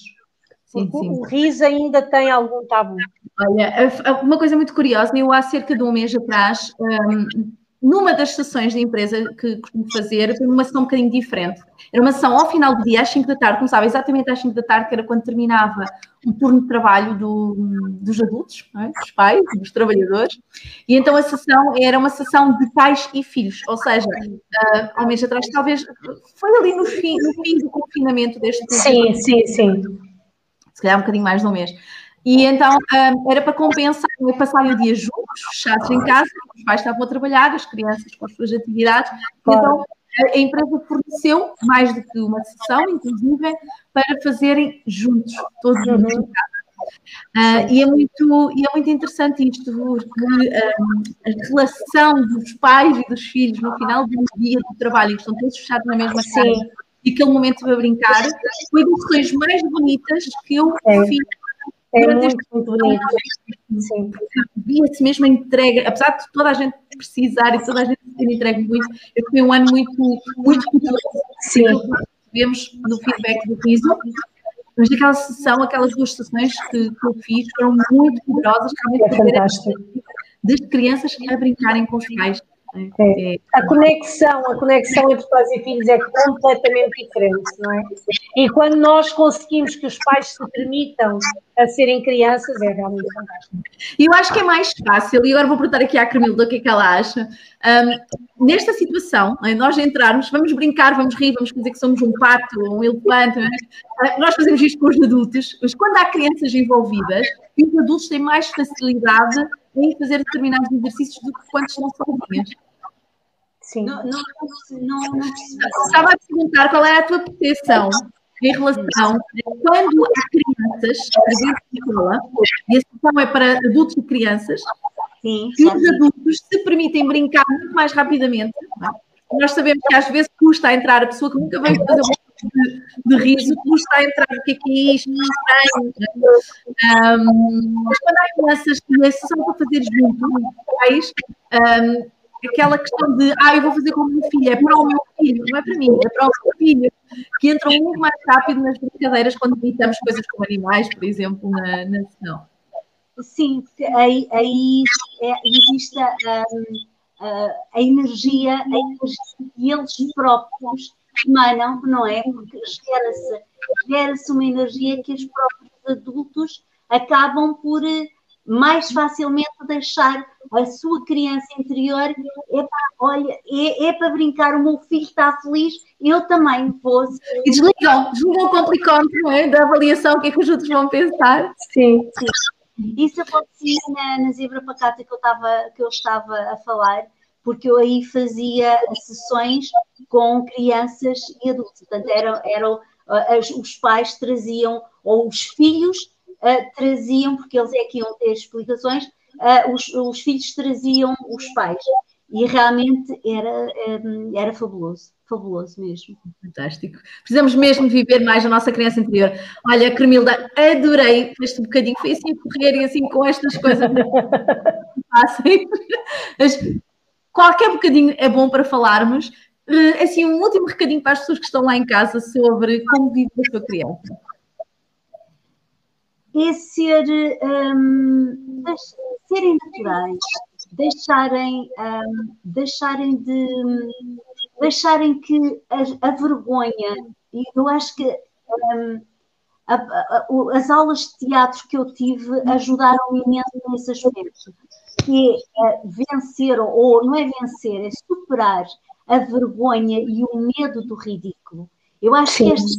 Sim, sim. O riso ainda tem algum tabu. Olha, uma coisa muito curiosa, eu há cerca de um mês atrás um, numa das sessões de empresa que costumo fazer, foi uma sessão um bocadinho diferente. Era uma sessão ao final do dia, às 5 da tarde, começava exatamente às 5 da tarde, que era quando terminava o turno de trabalho do, dos adultos, é? dos pais, dos trabalhadores. E então a sessão era uma sessão de pais e filhos, ou seja, uh, há um mês atrás, talvez, foi ali no fim, no fim do confinamento deste Sim, sim, sim. Se calhar um bocadinho mais de um mês. E então um, era para compensar, é passarem o dia juntos, fechados em casa, os pais estavam a trabalhar, as crianças com as suas atividades, claro. então a empresa forneceu mais do que uma sessão, inclusive, para fazerem juntos, todos juntos em casa. Uh, e, é muito, e é muito interessante isto, porque um, a relação dos pais e dos filhos no final do dia do trabalho, que estão todos fechados na mesma casa, e aquele momento a brincar, foi das coisas mais bonitas que eu é. fiz é muito, muito bonito. Via-se mesmo a entrega, apesar de toda a gente precisar e toda a gente ter entregue muito, eu fui um ano muito, muito. Sim. Vemos no feedback do riso, mas aquela sessão, aquelas duas sessões que, que eu fiz foram muito poderosas, realmente é fantástico. das crianças a brincarem com os pais. É. A conexão, a conexão entre pais e filhos é completamente diferente, não é? E quando nós conseguimos que os pais se permitam a serem crianças, é realmente fantástico. E eu acho que é mais fácil, e agora vou perguntar aqui à Camila o que é que ela acha. Um, nesta situação, nós entrarmos, vamos brincar, vamos rir, vamos dizer que somos um pato, um elefante, é? nós fazemos isto com os adultos, mas quando há crianças envolvidas, os adultos têm mais facilidade em fazer determinados exercícios do que quando estão sozinhas. Sim. Não, não, não, não Estava a perguntar qual era a tua percepção em relação a quando há crianças presentes na escola, e a sessão é para adultos e crianças, Sim, que os adultos se permitem brincar muito mais rapidamente. É? Nós sabemos que às vezes custa a entrar a pessoa que nunca veio fazer um de, de riso, custa a entrar o que é que é isto, não é? Um, mas quando há crianças que a sessão para fazer junto, pais, um, aquela questão de, ah, eu vou fazer com o meu filho, é para o meu filho, não é para mim, é para o meu filho, que entram muito mais rápido nas brincadeiras quando gritamos coisas com animais, por exemplo, na, na sessão. Sim, aí, aí é, existe a, a, a, energia, a energia que eles próprios emanam, não é? Porque gera-se gera uma energia que os próprios adultos acabam por mais facilmente deixar a sua criança interior, é para, olha, é, é para brincar, o meu filho está feliz, eu também vou. E desligam, desligam o complicómetro é? da avaliação, o que é que os outros vão pensar. Sim. Sim. Isso acontecia na, na Zebra Pacata que eu, estava, que eu estava a falar, porque eu aí fazia sessões com crianças e adultos. Portanto, eram, eram os pais traziam, ou os filhos uh, traziam, porque eles é que iam ter explicações, uh, os, os, filhos traziam os pais. E realmente era, um, era fabuloso, fabuloso mesmo. Fantástico. Precisamos mesmo viver mais a nossa criança interior. Olha, Cremilda, adorei este bocadinho, foi assim correr e assim com estas coisas fáceis. Mas qualquer bocadinho é bom para falarmos. Eh, assim, um último recadinho para as pessoas que estão lá em casa sobre como vive a sua criança é ser, um, serem naturais, deixarem, um, deixarem de deixarem que a, a, vergonha, e eu acho que um, a, a, as aulas de teatro que eu tive ajudaram imenso nesse aspecto, que é vencer, ou não é vencer, é superar a vergonha e o medo do ridículo. Eu acho Sim. que estas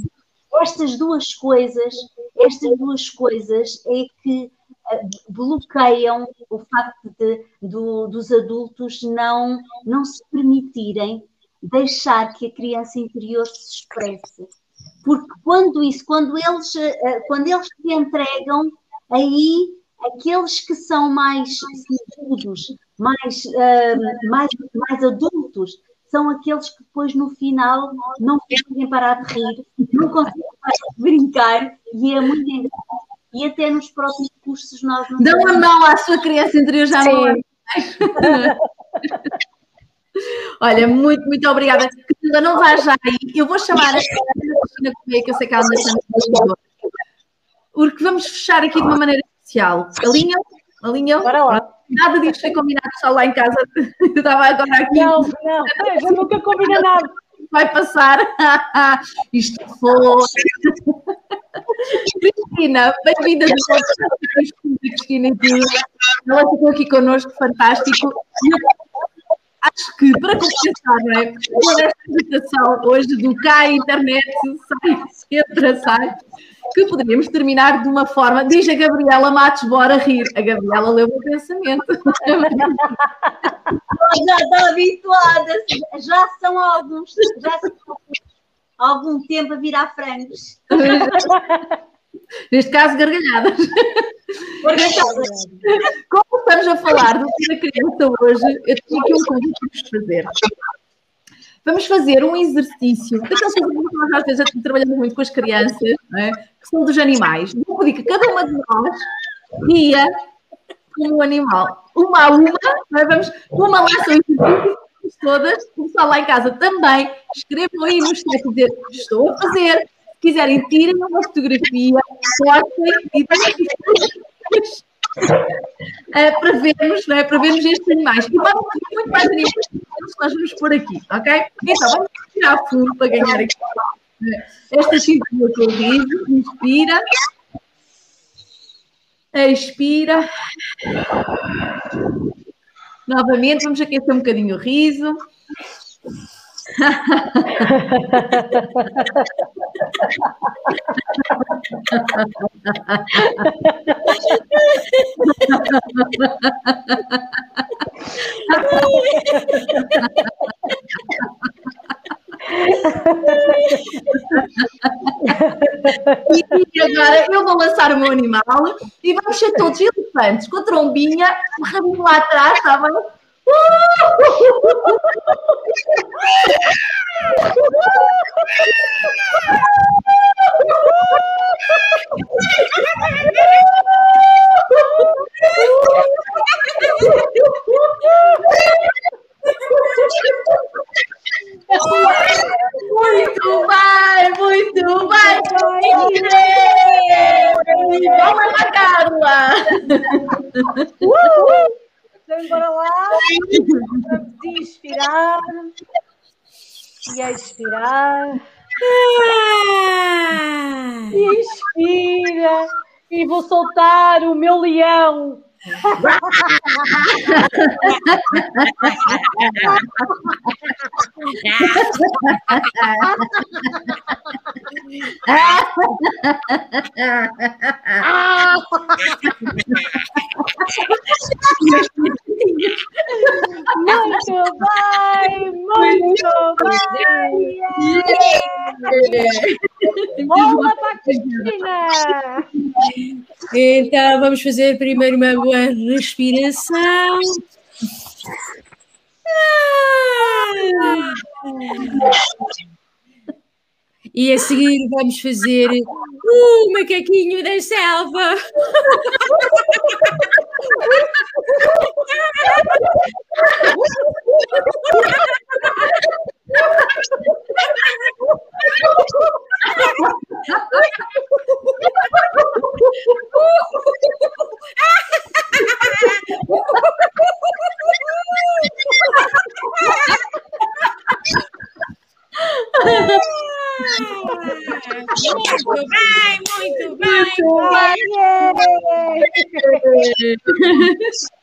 estas duas coisas, estas duas coisas é que eh, bloqueiam o facto de, do, dos adultos não, não se permitirem deixar que a criança interior se expresse. Porque quando isso, quando eles, eh, quando eles se entregam, aí aqueles que são mais seguros, mais, mais, mais adultos, são aqueles que depois no final não conseguem parar de rir, não conseguem parar de brincar e é muito engraçado. E até nos próprios cursos nós não Dão a mão à sua criança interior já não *laughs* Olha, muito, muito obrigada. Cristina, não vá já aí. Eu vou chamar a Cristina Correia, que eu sei que ela está Porque vamos fechar aqui de uma maneira especial. Alinham? Alinham? Bora lá. Nada disso foi combinado só lá em casa. Eu estava agora aqui. Não, não, eu nunca combina nada. Vai passar. Isto foi. Cristina, bem-vinda de volta. Cristina, ela ficou aqui connosco, fantástico. Acho que, para compensar, não é? Toda esta agitação hoje do cá, internet, sai, entra, sai que poderíamos terminar de uma forma. Diz a Gabriela Matos, bora rir. A Gabriela leu o pensamento. já estou habituada, já são alguns, já são algum tempo a virar frangos. *laughs* Neste caso, gargalhadas. Como estamos a falar do dia da criança hoje, eu tenho aqui um convite para vos fazer. Vamos fazer um exercício, daqueles que nós às vezes trabalhamos muito com as crianças, é? que são dos animais. Vou pedir que cada uma de nós ria como um animal. Uma a uma, é? vamos, uma lá são todas, pessoal lá em casa também, escrevam aí no chat dizer estou a fazer, quiserem tirem uma fotografia, postem e uh, para vermos, não é? para vermos estes animais. E vamos ter muito mais animais que nós vamos pôr aqui, ok? Então, vamos tirar fundo para ganhar aqui. Esta cintura que eu riso, inspira, expira. Novamente, vamos aquecer um bocadinho o riso. E agora eu vou lançar o meu animal e vamos ser todos elefantes, com a trombinha, o rabinho lá atrás, está bem? Muito bem, muito bem. Vamos lá, Carla. Uh! Então, bora lá. Vamos inspirar e expirar. E expira. E vou soltar o meu leão. Muito bem, muito bem. Cristina. Então, vamos fazer primeiro uma boa respiração. E a seguir vamos fazer o macaquinho da selva. *laughs* Muito bem, muito bem. *laughs*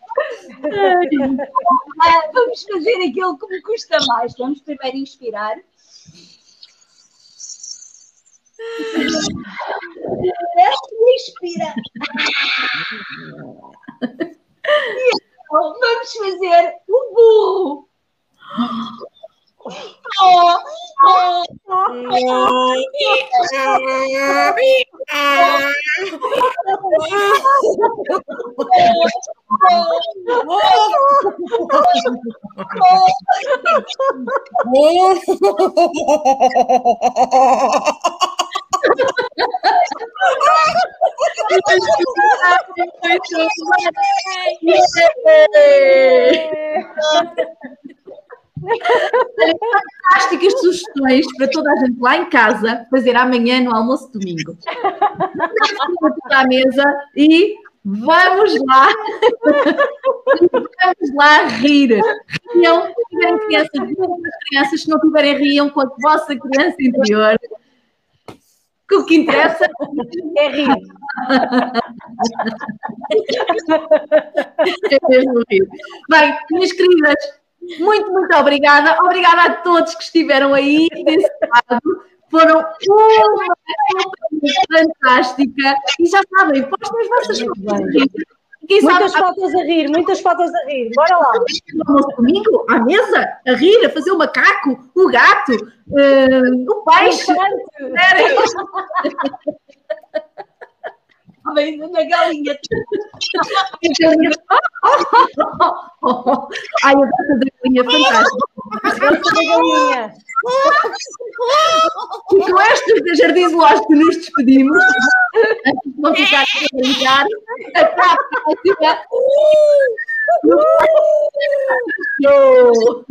Vamos fazer aquilo que me custa mais. Vamos primeiro inspirar. Inspira. E então, vamos fazer o burro. Oh, oh, Fantásticas sugestões para toda a gente lá em casa fazer amanhã no almoço domingo. À mesa e vamos lá Vamos lá rir. Riam, se tiverem crianças, as crianças, se não tiverem, riam com a vossa criança interior. Que o que interessa É rir. é mesmo rir. Bem, minhas queridas, muito, muito obrigada. Obrigada a todos que estiveram aí desse lado. Foram uma fantástica. E já sabem, postem as vossas fotos. Quem sabe Muitas fotos a rir, muitas fotos a rir. Bora lá. comigo, à mesa, a rir, a fazer o macaco, o gato, eh, o peixe. *laughs* Vem na galinha. *laughs* Ai, eu gosto da galinha fantástica. Essa da galinha. E com este jardim zoológico nos despedimos. Antes de não ficar a brincar. À próxima. Show!